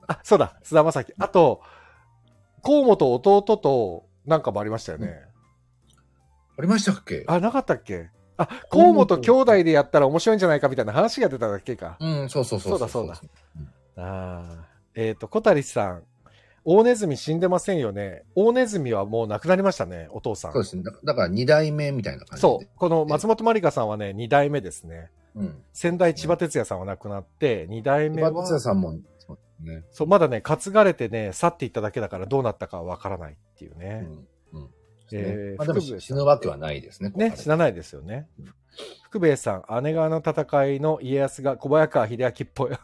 あ、そうだ、菅田将暉。あと、河本弟となんかもありましたよね。ありましたっけ？あ、なかったっけ？あ、河本兄弟でやったら面白いんじゃないかみたいな話が出ただけか。うん、そうそうそうそうだそうだああ。えっ、と、小谷さん。大ネズミ死んでませんよね。大ネズミはもう亡くなりましたね、お父さん。そうですね。だだから二代目みたいな感じで。そう。この松本まりかさんはね、二代目ですね。うん。先代千葉哲也さんは亡くなって、二代目千葉哲也は、さんも、そうね。そう、まだね、担がれてね、去っていっただけだからどうなったかはわからないっていうね。うん。うん。えーまあ、でも死ぬわけはないですね。ね、ここ知らないですよね。福兵衛さん、姉川の戦いの家康が小早川秀明っぽい。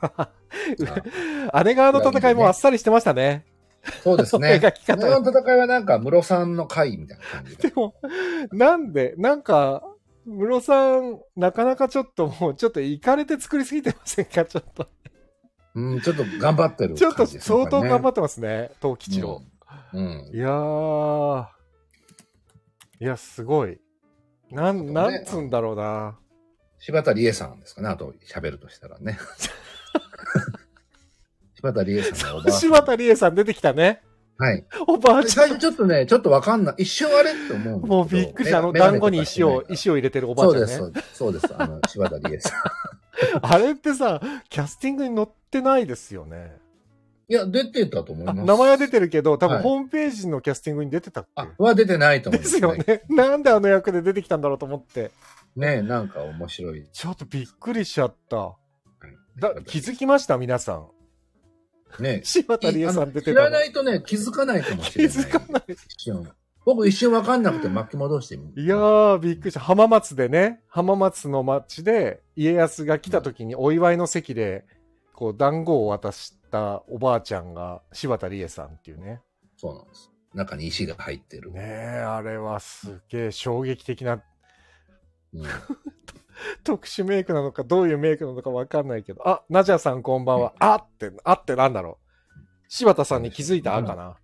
姉川の戦いもあっさりしてましたね。そうですね。描き方この戦いはなんか、室さんの回みたいな感じで。でも、なんで、なんか、室さん、なかなかちょっともう、ちょっと行かれて作りすぎてませんか？ちょっと。うん、ちょっと頑張ってるちょっと感じですね。相当頑張っってますね、東吉郎。うん。いやー。いや、すごい。なん、ねなんつうんだろうな。柴田理恵さんですかね、あと喋るとしたらね。柴田理恵さんのおばあさん。柴田理恵さん出てきたね。はい。おばあちゃ最ん。初ちょっとね、ちょっとわかんない。一瞬あれ？って思うもうびっくりした。あの、団子に石を、石を入れてるおばあちゃんね。そうです、そうです。あの、柴田理恵さん。あれってさ、キャスティングに載ってないですよね。いや、出てたと思いあます。名前は出てるけど、多分はいホームページのキャスティングに出てたっけ、あ、は出てないと思いでますす。よね。なんであの役で出てきたんだろうと思って。ねなんか面白い。ちょっとびっくりしちゃった。はいだ気づきました？皆さん。ね柴田理恵さん出て知たのらないとね、気づかないかもし気れない。づかない。僕一瞬わかんなくて巻き戻してみいやー、びっくりした。浜松でね、浜松の町で家康が来た時にお祝いの席で、こう、団子を渡したおばあちゃんが柴田理恵さんっていうね。そうなんです。中に石が入ってる。ねえ、あれはすげえ衝撃的なうん 特殊メイクなのか、どういうメイクなのかわかんないけど。あ、ナジャさんこんばんは。あって、あってなんだろう。柴田さんに気づいたあかな？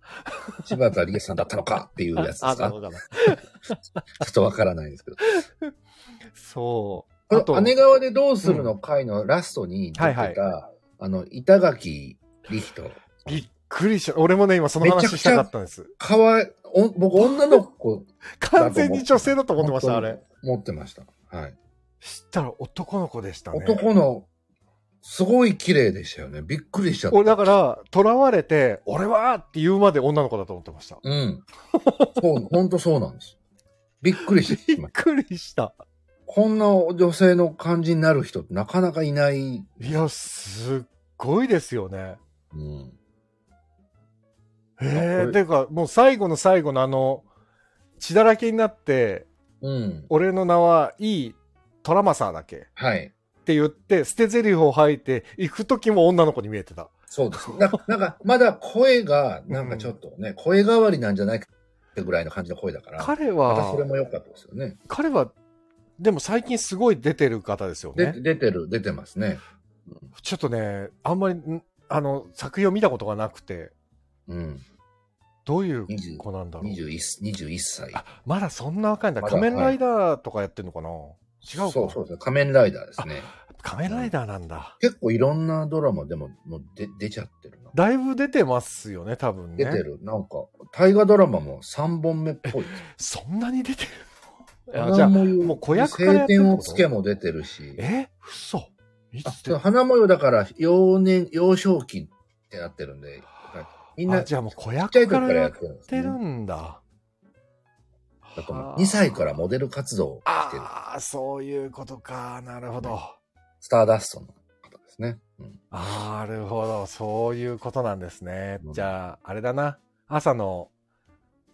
柴田理恵さんだったのかっていうやつですあ、かなのかな。ちょっとわからないですけど。そう。あと、姉川でどうするの？回のラストに出てた、はいはあの、板垣理人。びっくりした。俺もね、今その話したかったんです。かわい、お僕女の子 完全に女性だと思ってました、あれ。持ってました。はい。知ったら男の子でしたね。男の、すごい綺麗でしたよね。びっくりしちゃった。俺だから、囚われて、俺はって言うまで女の子だと思ってました。うん。そう、ほんとそうなんです。びっくりし びっました。くりした。こんな女性の感じになる人ってなかなかいない。いや、すっごいですよね。うん。へあこえ、れていうか、もう最後の最後のあの、血だらけになって、うん。俺の名はいいトラマサーだっけっはい。て言って、捨て台詞を吐いて、行く時も女の子に見えてた。そうです。ななんか、まだ声が、なんかちょっとね、声変わりなんじゃないかってぐらいの感じの声だから。彼またそれは、も良かったですよね。彼は、でも最近すごい出てる方ですよで、ね。出てる、出てますね。ちょっとね、あんまり、んあの、作品を見たことがなくて、うん。どういう20子なんだろう。21, 21歳。あ、まだそんな若いんだ。仮面ライダーとかやってんのかな、違うか？そうそうですね。仮面ライダーですね。仮面ライダーなんだ。結構いろんなドラマでももう出出ちゃってるな。だいぶ出てますよね、多分ね。出てる。なんか、大河ドラマも3本目っぽい。そんなに出てるの？いやじゃあ、もう子役からや晴ってるをつけも出てるし。え？嘘いあつ出花模様だから幼年、幼少期ってなってるんで、みんなあ、じゃあもう子役からやっってる。んだ。だと思うはあ2歳からモデル活動をしてる。ああ、そういうことか。なるほど。スターダストの方ですね。うんなるほど。そういうことなんですね。うんじゃあ、あれだな。朝の、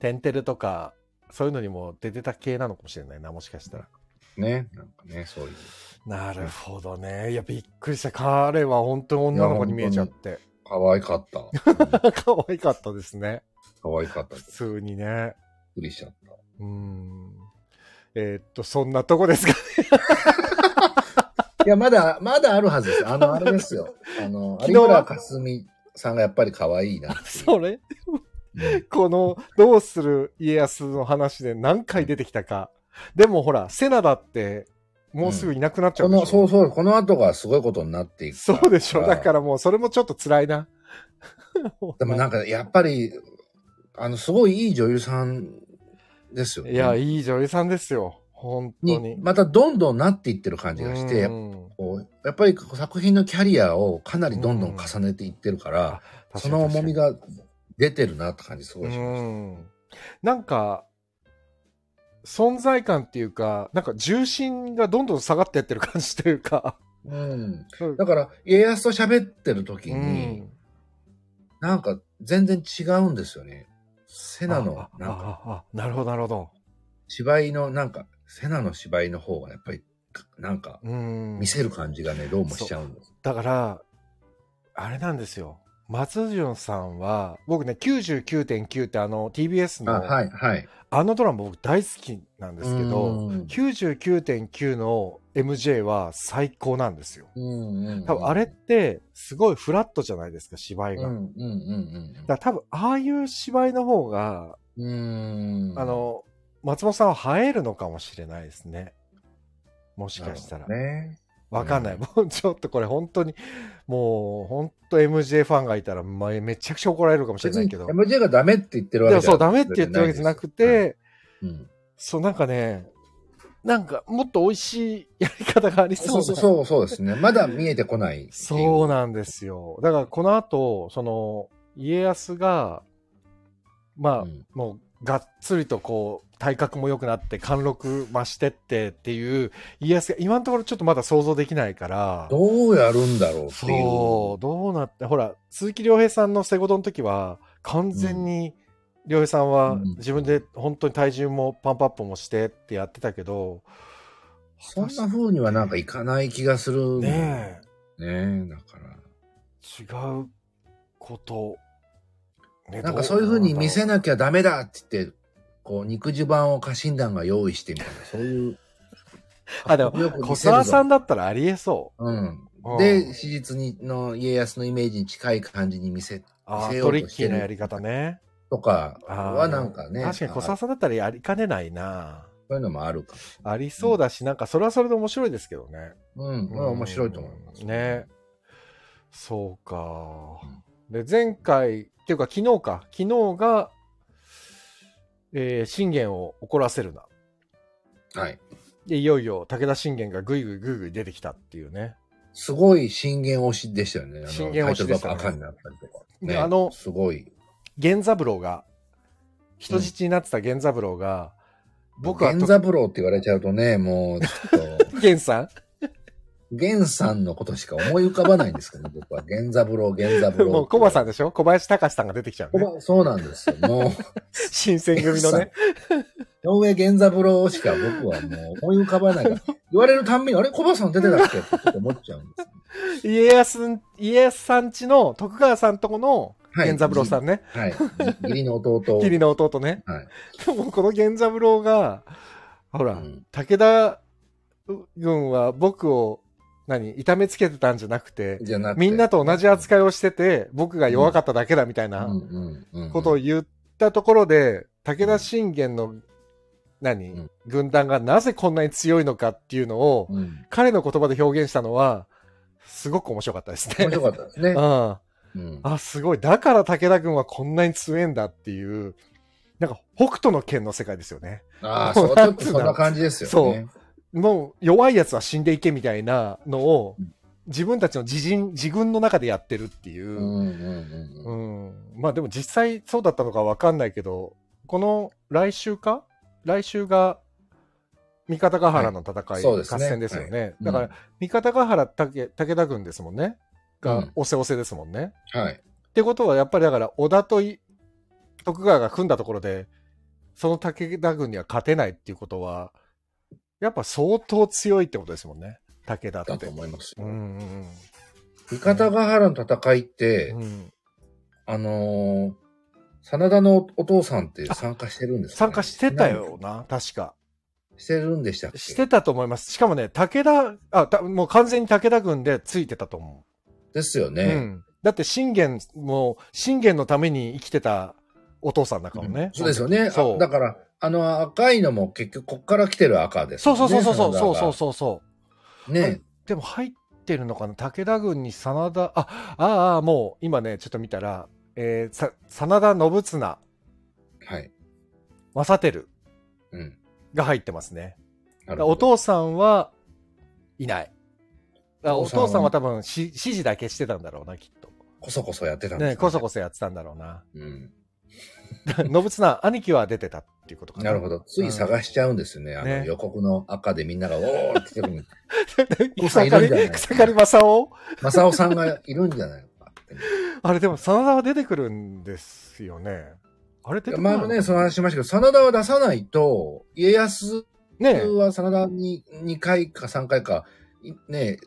テンテルとか、そういうのにも出てた系なのかもしれないな、もしかしたら。ね。なんかね、そういう。なるほどね。いや、びっくりした。彼は本当に女の子に見えちゃって。可愛かった。可愛かったですね。可愛かった。びっ普通にね。くりしちゃった。うん。えーっと、そんなとこですか？いや、まだ、まだあるはずです。あの、あれですよ。あの、有昨日は？村架純さんがやっぱり可愛いな。それ？うんこの、どうする家康の話で何回出てきたか。でもほら、セナだって、もうすぐいなくなっちゃこの、うでしょ。そうそう、この後がすごいことになっていく。そうでしょ。だかららもうそれもちょっと辛いな。でもなんか、やっぱり、あの、すごいいい女優さんですよね。いや、いい女優さんですよ。本当に。に、またどんどんなっていってる感じがして、うんこうやっぱり作品のキャリアをかなりどんどん重ねていってるから、その重みが出てるなって感じすごいしうましん。なんか、存在感っていうか、なんか重心がどんどん下がってってる感じというか。た。うん。だから、家康と喋ってる時うに、ん。なんか全然違うんですよね。セナのあ、なんか、なるほど、なるほど。芝居の、なんか、セナの芝居の方がやっぱり、なんか、うん。見せる感じがね、どうもしちゃうんです。だから、あれなんですよ。松潤さんは、僕ね、99.9ってあの TBS の、あ、はい、はい。あのドラマ僕大好きなんですけど、うん99.9の MJ は最高なんですよ。多分あれってすごいフラットじゃないですか、芝居が。だから多分ああいう芝居の方が。あ、の、松本さんは映えるのかもしれないですね。もしかしたら。ね。わかんない。うんもうちょっとこれ本当に、もう本当 MJ ファンがいたら、まあ、めちゃくちゃ怒られるかもしれないけど。MJ がダメって言ってるわけじゃダメって言ってるわけじゃなくて、うん。そう、なんかね、なんかもっと美味しいやり方がありそううそうそう、そうですね。まだ見えてこない。そうなんですよ。だからこの後、その、家康が、まあ、うんもう、がっつりとこう、体格も良くなって、貫禄増してってっていう、家康が今のところちょっとまだ想像できないから、どうやるんだろうっていう。そう、どうなって、ほら、鈴木亮平さんのセゴドの時は、完全に、亮平さんはうん自分で本当に体重もパンプアップもしてってやってたけど、そんな風にはなんかいかない気がする。ねえ。ねえ、だから。え、違うこと、ねなんかそういう風に見せななきゃダメだって言って、こう、肉襦袢を家臣団が用意してみたいな、そういう。あ、でも、小沢さんだったらありえそう。うん。うんで、史実にの家康のイメージに近い感じに見せ、あ見せよトリッキうとしてるーなやり方ね。とかはなんかね。確かに小沢さんだったらやりかねないな。そういうのもあるかも。ありそうだし、なんかそれはそれで面白いですけどね。うん。これは面白いと思います。ね。そうか。で、前回、っていうか昨日か、昨日が、えー信玄を怒らせるな。はい。で、いよいよ武田信玄がぐいぐいぐいぐい出てきたっていうね。すごい信玄推しでしたよね。あの信玄推しでしたね赤になったりとか。であのすごい。源三郎が、人質になってた源三郎が、僕はと、源三郎って言われちゃうとね、もうちょっと、源さん源さんのことしか思い浮かばないんですけど、僕は。源三郎、源三郎。もうコバさんでしょ？小林隆さんが出てきちゃうね。そうなんですよ。もう、新選組のね。井上源三郎しか僕はもう思い浮かばないから、言われるたんびに、あれ？コバさん出てたっけ？って思っちゃうんです。家康、家康さんちの徳川さんとこのはい源三郎さんね。はい。義理の弟。義理の弟ね。はい。でもこの源三郎が、ほら、うん武田軍は僕を、何、痛めつけてたんじゃなくて、じゃなくてみんなと同じ扱いをしてて、僕が弱かっただけだみたいなことを言ったところで、武田信玄の、何、うん軍団がなぜこんなに強いのかっていうのを、うん。彼の言葉で表現したのは、すごく面白かったですね。面白かったですね。うん。うん。あ、すごい。だから武田軍はこんなに強いんだっていう、なんか北斗の剣の世界ですよね。ああ、そう、ちょっとそんな感じですよね。もう弱いやつは死んでいけみたいなのをうん自分たちの自陣、自軍の中でやってるっていうう。んうんうんううん。ん。まあでも実際そうだったのかわかんないけど、この来週か？来週が三方ヶ原の戦い、はい合戦ですよね。はいだから、三方ヶ原武武田軍ですもんね。がうん、おせおせですもんね。はい。ってことは、やっぱりだから、織田とい徳川が組んだところで、その武田軍には勝てないっていうことは、やっぱ相当強いってことですもんね。武田って。だと思いますよ。うんうん三方ヶ原の戦いって、うんうん。あのー、真田のお父さんって参加してるんですか、ね、参加してたよな、確か。してるんでしたっけ？してたと思います。しかもね、武田、あ、たもう完全に武田軍でついてたと思う。ですよね。うん。だって信玄も、信玄のために生きてたお父さんだからね。そうですよね。そうあだから、あの赤いのも結局こっから来てる赤ですそう。そうそうそうそうそううそうそう。ね。でも入ってるのかな？武田軍に真田、あ、ああもう今ね、ちょっと見たら、えー、さ、真田信綱、はい。正輝うん。が入ってますね。お父さんはいない。あおお父さんは多分し指示だけしてたんだろうな、きっと。こそこそやってたんですね、こそこそやってたんだろうな。そ。うん。信綱、兄貴は出てたっていうことかな。なるほど。つい探しちゃうんですよね。あの、ね予告の赤でみんなが、おーって言ってるのに、草刈り、草刈り正雄？正雄さんがいるんじゃないのか。あれでも真田は出てくるんですよね。あれ出てくる前もね、その話しましたけど、真田は出さないと、家康ねは真田に2回か3回か、いね、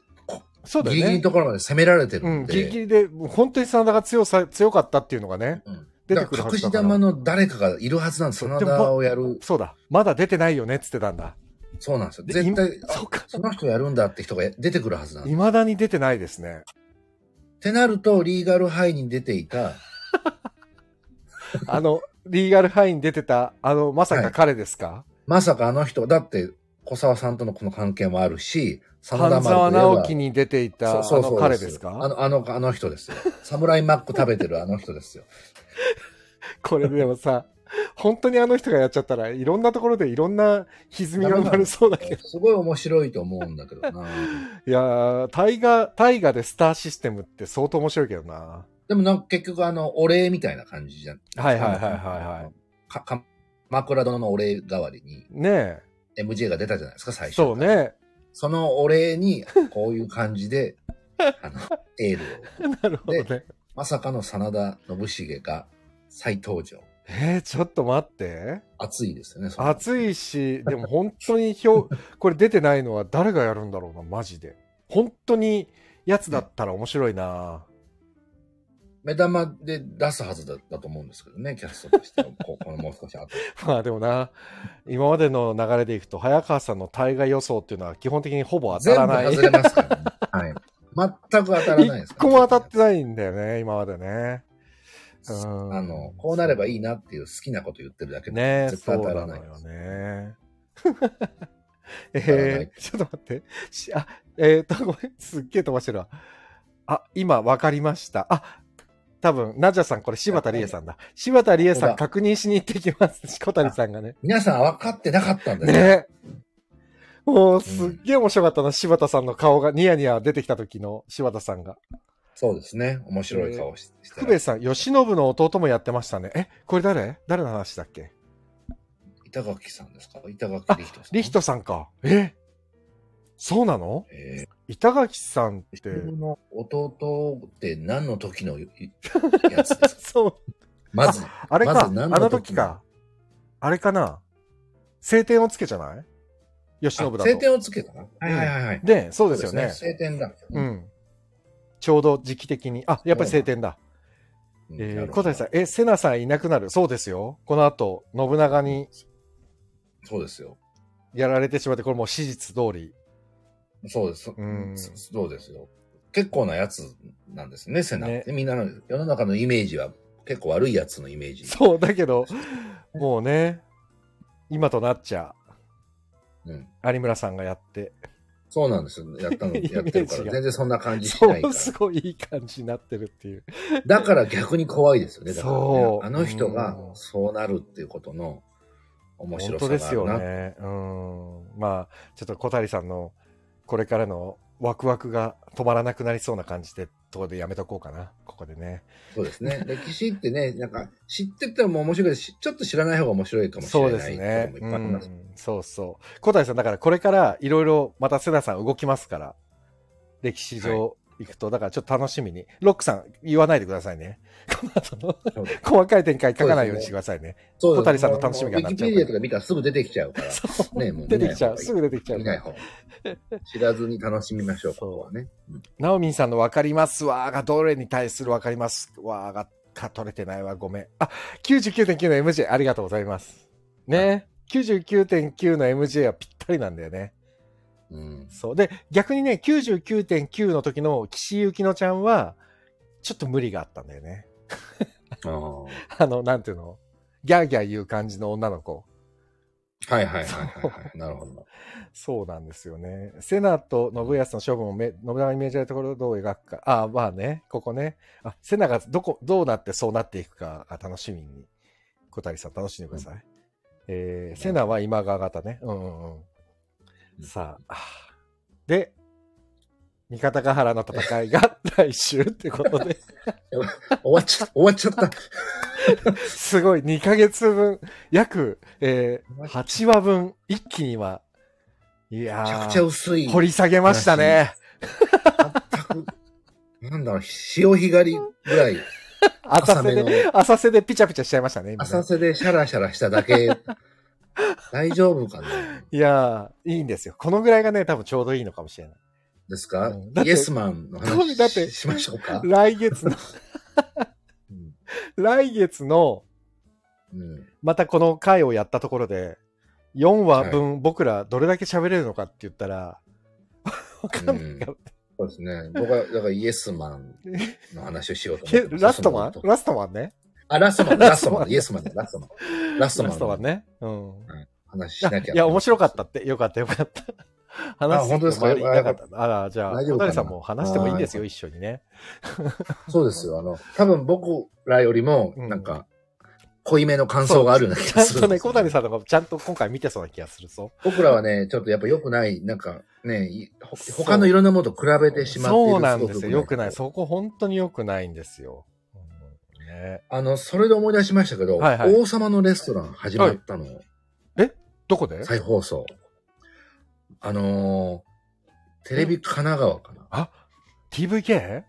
そうだよね。ギリギリのところまで攻められてるうんん、で。ギリギリで、本当に真田が強さ、強かったっていうのがね、うん出てくるはずだから。玉の誰かがいるはずなんです。真田をやる。そうだ。まだ出てないよねっつってたんだ。そうなんですよ。で絶対、あそ。その人やるんだって人が出てくるはずなんです。未だに出てないですね。ってなると、リーガルハイに出ていた、あの、リーガルハイに出てた、あの、まさか彼ですか、まさかあの人、だって、小沢さんとのこの関係もあるし、真田丸といえば直樹に出ていた、あそう彼ですか？あの、あの、あの人ですよ。サムライマック食べてるあの人ですよ。これでもさ、本当にあの人がやっちゃったらいろんなところでいろんな歪みが生まれそうだけど。すごい面白いと思うんだけどな。いやー、大河、大河でスターシステムって相当面白いけどな。でもなんか結局あの、お礼みたいな感じじゃん。はいはいはいはいはいか、倉殿のお礼代わりにね MJ が出たじゃないですか、最え。初。そう。ね。そのお礼に、こういう感じで、あの、エールを。なるほどね。まさかの真田信繁が再登場。えー、ちょっと待って。熱いですよね、暑いし、でも本当に表、これ出てないのは誰がやるんだろうな、マジで。本当にやつだったら面白いな。目玉で出すはずだだと思うんですけどね、キャストとしては。ここのもう少し後。まあでもな、今までの流れでいくと、早川さんの大河予想っていうのは基本的にほぼ当全部たらない。外れますからね。はい。全く当たらないです一から個も当たってないんだよね、今までね。うんあの、こうなればいいなっていう好きなこと言ってるだけで、ね絶対当たらないのよね。えー、ちょっと待って。しあ、えー、と、ごめん、すっげえ飛ばしてるわ。あ、今わかりました。あ、多分、ナジャさん、これ柴田理恵さんだ。柴田理恵さん確認しに行ってきます。小谷さんがね。皆さん分かってなかったんだよ。ねもう、すっげえ面白かったな、柴田さんの顔が、ニヤニヤ出てきた時の柴田さんが。そうですね。面白い顔しして福部さん、慶喜の弟もやってましたね。え、これ誰？誰の話だっけ？板垣さんですか？板垣あリヒトさん。リヒトさんか。え？そうなの？え板垣さんっー、て。自分の弟って何の時のい やつですか？そう。まず、あれか、まあのず何の時時か。あれかな。晴天をつけじゃない？慶喜だと。あ晴天をつけた？な。はいはいはいはい。で、そうですよね。晴天だ。うん。ちょうど時期的に。あ、やっぱり晴天だ。うんえー、小谷さん、え、セナさんいなくなるそうですよ。この後、信長にそうですよ。やられてしまって、これもう史実通り。そうです。うんそうですよ。結構なやつなんですね、セナって。みんなの世の中のイメージは結構悪いやつのイメージ。そう、だけど、もうね、今となっちゃ、うん。有村さんがやって、そうなんですよ。やったの、やってるから。全然そんな感じしないから。すごいいい感じになってるっていう。だから逆に怖いですよね。だからねそうあの人がうんそうなるっていうことの面本白当ですよさがあるな。ね。うん。まあ、ちょっと小谷さんのこれからのワクワクが止まらなくなりそうな感じで、とでやめとこうかな。ここでね。そうですね。歴史ってね、なんか知ってても面白いけど、しちょっと知らない方が面白いかもしそうでれないすねこと。もいっぱいあります。うんそうそう。小谷さん、だからこれからいろいろまたセナさん動きますから、歴史上行くと、だからちょっと楽しみに。ロックさん、言わないでくださいね。この後の細かい展開書かないようにしてくださいね。そう小谷さんの楽しみがなっちゃうウィキペディアとか見たらすぐ出てきちゃうから。そうねもう出てきちゃう。すぐ出てきちゃう見。ない方。知らずに楽しみましょう、そうはね。うんナオミンさんの分かりますわーがどれに対する分かりますわーがか取れてないわ。ごめん。あ、99.9の MJ ありがとうございます。ね。99.9の MJ はぴったりなんだよね。うん。そう。で、逆にね、99.9の時の岸由紀乃ちゃんは、ちょっと無理があったんだよね。あの、なんていうの？ギャーギャー言う感じの女の子。はいはいはいはいはい。なるほど。そうなんですよね。セナと信康の勝負もめ信長に命じられたところをどう描くか。ああ、まあね、ここね。あ、セナがどこ、どうなってそうなっていくかが楽しみに、小谷さん楽しんでください。えー、セナは今川型ね。うんうんうん。うん。さあ、で、三方ヶ原の戦いが来週ってことで、終わっちゃった、終わっちゃった。すごい、2ヶ月分、約、えー、8話分、一気には、いやめちゃくちゃー、薄い。掘り下げましたね。全く、なんだろう、潮干狩りぐらい、浅瀬で、浅瀬でピチャピチャしちゃいましたね、今ね。浅瀬でシャラシャラしただけ、大丈夫かな？いやー、いいんですよ。このぐらいがね、多分ちょうどいいのかもしれない。ですか、うんイエスマンのだっ話てしましょうか、来月の、うん来月の、うんまたこの回をやったところで、4話分僕らどれだけ喋れるのかって言ったら、わかんないから。そうですね。僕は、だからイエスマンの話をしようと思えって。ラストマン？ラストマンね。あ、ラストマン、ラストマン、イエスマンだ、ラストマン。ラストマンのラストマンね。うん。話しなきゃ。いや、面白かったって。よかったよかった。話本当ですいなかった。あら、じゃあ、小谷さんも話してもいいですよ、一緒にね。そうですよ。あの、多分僕らよりも、うんなんか、濃いめの感想があるような気ちゃんとね、がするんですよ小谷さんとかちゃんと今回見てそうな気がするぞ。僕らはね、ちょっとやっぱ良くない、なんかね、他のいろんなものと比べてしまっているそうなんですよ。よくない。すそこ本当によくないんですよ。あの、それで思い出しましたけど、はいはい王様のレストラン始まったの、どこで？再放送。あのーテレビ神奈川かな。あ ?TVK?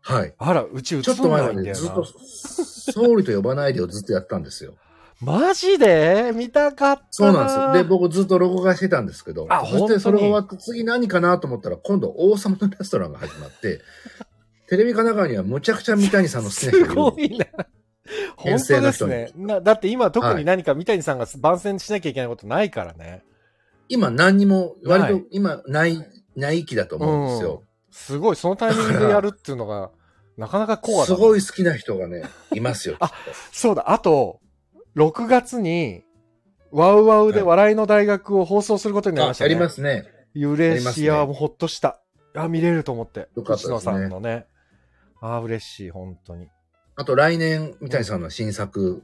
はい。あら、うち映んちょっと前までずっと、な。総理と呼ばないでをずっとやったんですよ。マジで？見たかったそうなんですよ。で、僕ずっと録画してたんですけど、あそしてそれが終わ本って次何かなと思ったら、今度王様のレストランが始まって、テレビ神奈川にはむちゃくちゃ三谷さんの好きな人すがいるごいな。本当ですね。なだって今特に何か三谷さんが番宣しなきゃいけないことないからね。今何にも、割と今ない、ない気だと思うんですよ。すごい、そのタイミングでやるっていうのが、なかなかコアだな。すごい好きな人がね、いますよ。あそうだ、あと、6月に、ワウワウで笑いの大学を放送することになりまあ、したね。やりますね。嬉しい。いやもうほっとした。あ、見れると思って。よかったですねさんのね。あ、嬉しい、本当に。あと来年、三谷さんの新作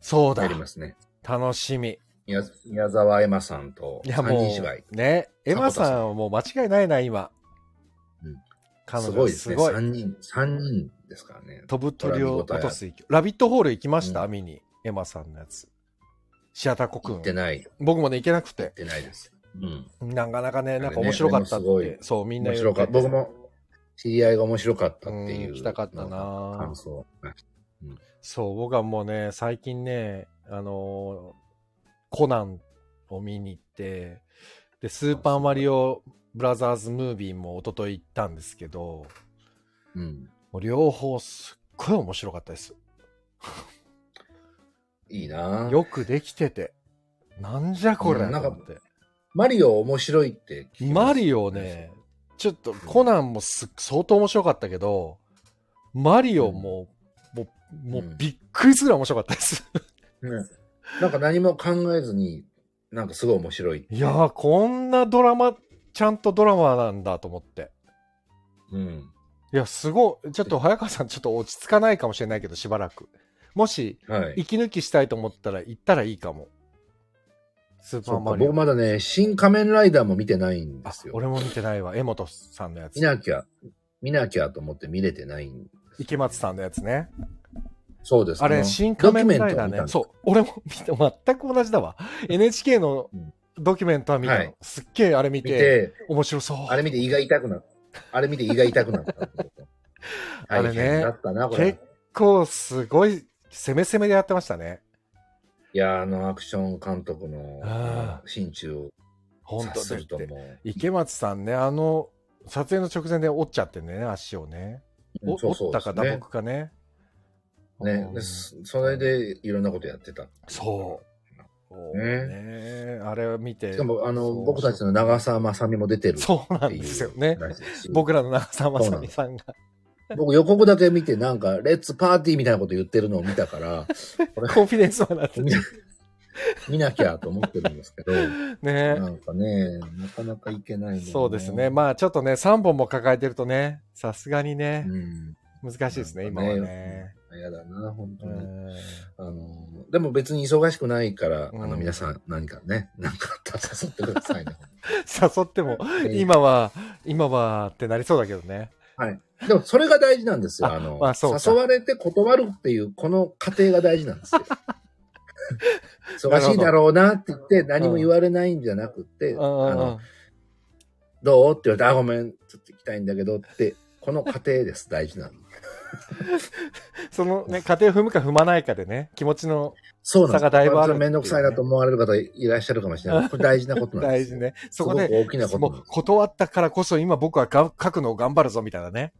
そうだやり。ますね。楽しみ。宮宮沢エマさんといや、三も人芝居。う、ね。エマさんはもう間違いないな、今。うん彼女すごいですね。三人、三人ですからね。飛ぶ鳥を落とす勢い。ラビットホール行きました、うん見に。エマさんのやつ。シアターコク行ってン。ない。行僕もね、行けなくてっ。てないです。うん。なかなかね、なんか面白かったっあれもすごいて。そう、みんな面白かった。僕も知り合いが面白かったっていう。うん行きたかったな感想。そう、僕はもうね、最近ね、あのーコナンを見に行って、で、スーパーマリオブラザーズムービーも一昨日行ったんですけど、うん。もう両方すっごい面白かったです。いいなよくできてて。なんじゃこれ、うんマリオ面白いってマリオね、ちょっとコナンもす相当面白かったけど、マリオも、もう、もうびっくりするぐらい面白かったです。ねなんか何も考えずに、なんかすごい面白い。いやー、こんなドラマ、ちゃんとドラマなんだと思って。うん。いや、すごい。ちょっと早川さん、ちょっと落ち着かないかもしれないけど、しばらく。もし、はい。息抜きしたいと思ったら、行ったらいいかも。スーパそうかーマリオ。僕まだね、新仮面ライダーも見てないんであすよ。俺も見てないわ。江本さんのやつ見。なきゃ、見なきゃと思って見れてないん池松さんのやつね。そうですあれ、の新仮面ライダーね。そう。俺も見て、全く同じだわ。NHK のうんドキュメントは見たの。はいすっげえあれ見見て、て、面白そう。あれ見て胃が痛くなっあれ見て胃が痛くなった。あれね結。構すごい攻め攻めでやってましたね。いや、あのアクション監督のあ心中を本当察すると。もう。池松さんね、あの、撮影の直前で折っちゃってね、足をね。折ったか打撲かね。ねうんでそそれでいろんなことやってた。そう。ねねあれを見て。しかも、あの、僕たちの長澤まさみも出てる。そうなんですよね。僕らの長澤まさみさんが。僕予告だけ見て、なんか、レッツパーティーみたいなこと言ってるのを見たから、これコンフィデンスマンなって見な見なきゃと思ってるんですけど、ねなんかね、なかなかいけないのよそうですね。まあちょっとね、3本も抱えてるとね、さすがにねう、ん。難しいですね、今はね。嫌だな、本当に。うんあの、でも別に忙しくないから、うんあの、皆さん何かね、なんかあったら誘ってくださいね。誘っても、今は、今はってなりそうだけどね。はい。でも、それが大事なんですよ。ああの、まあ誘われて断るっていう、この過程が大事なんですよ。忙しいだろうなって言って、何も言われないんじゃなくて、あの、どうって言われて、あ、ごめん、ちょっと行きたいんだけどって、この過程です、大事なの。そのね、家庭を踏むか踏まないかでね、気持ちの。差がだいぶあるこれめんどくさいなと思われる方いらっしゃるかもしれない。これ大事なことなんですよ。大事ね。そこで、大きなこと断ったからこそ今僕はが書くのを頑張るぞみたいなね。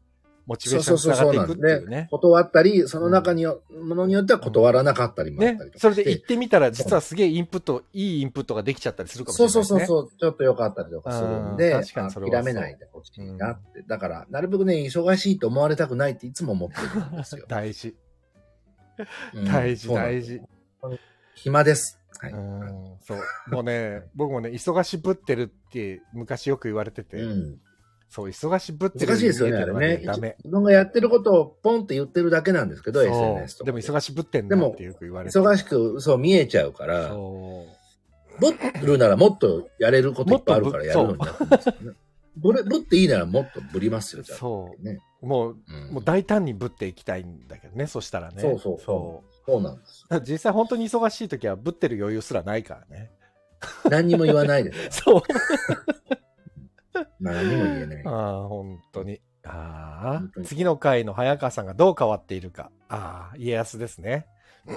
モチベーションにつながっていくっていうね。断ったり、その中によ、ものによっては断らなかったりもあったり。ね。それで行ってみたら、実はすげえインプット、いいインプットができちゃったりするかもしれそうないね。そうそうそう、ちょっと良かったりとかするんうんで、諦めないでほしいなって。だから、なるべくね、忙しいと思われたくないっていつも思ってるんですよ 大事。うん大事、大事。暇です。はい。うん、そう。もうね、僕もね、忙しぶってるって昔よく言われてて、うんそう、忙しぶってる難しいですよね、あれね。ダメ。自分がやってることをポンって言ってるだけなんですけど、SNS とか。でも忙しぶってんでもなってよく言われて。忙しく、そう見えちゃうから、そう。ぶるならもっとやれることいっぱいあるからやるのになってますよね。ぶれぶっていいならもっとぶりますよ、じゃあ。そうね。もう、うんもう大胆にぶっていきたいんだけどね、そしたらね。そうそうそそうなんです。う。実際本当に忙しい時はぶってる余裕すらないからね。何にも言わないでね。そう。何にも言えない。ああ、本当に。ああ、次の回の早川さんがどう変わっているか。ああ、家康ですね。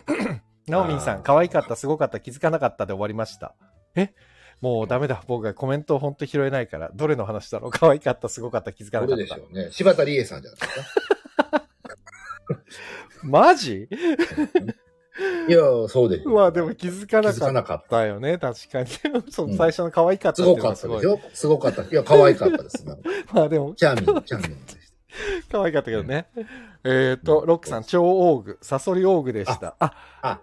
ナオミンさん、可愛かった、すごかった、気づかなかったで終わりました。え？もうダメだ。僕がコメントを本当拾えないから。どれの話だろう？可愛かった、すごかった、気づかなこかった。れでしょうね。柴田理恵さんじゃないですか？マジ？いや、そうでしょ。まあでも気づかな気づかっかなかった。たよね、確かに。そのうん最初の可愛かったすっていごかったですごい。しょすごかった。いや、可愛かったです。なんか まあでも、チャーミング、チャーミングでし可愛かったけどね。えっと、ロックさん、超オーグ、サソリオーグでした。あ、た。あ、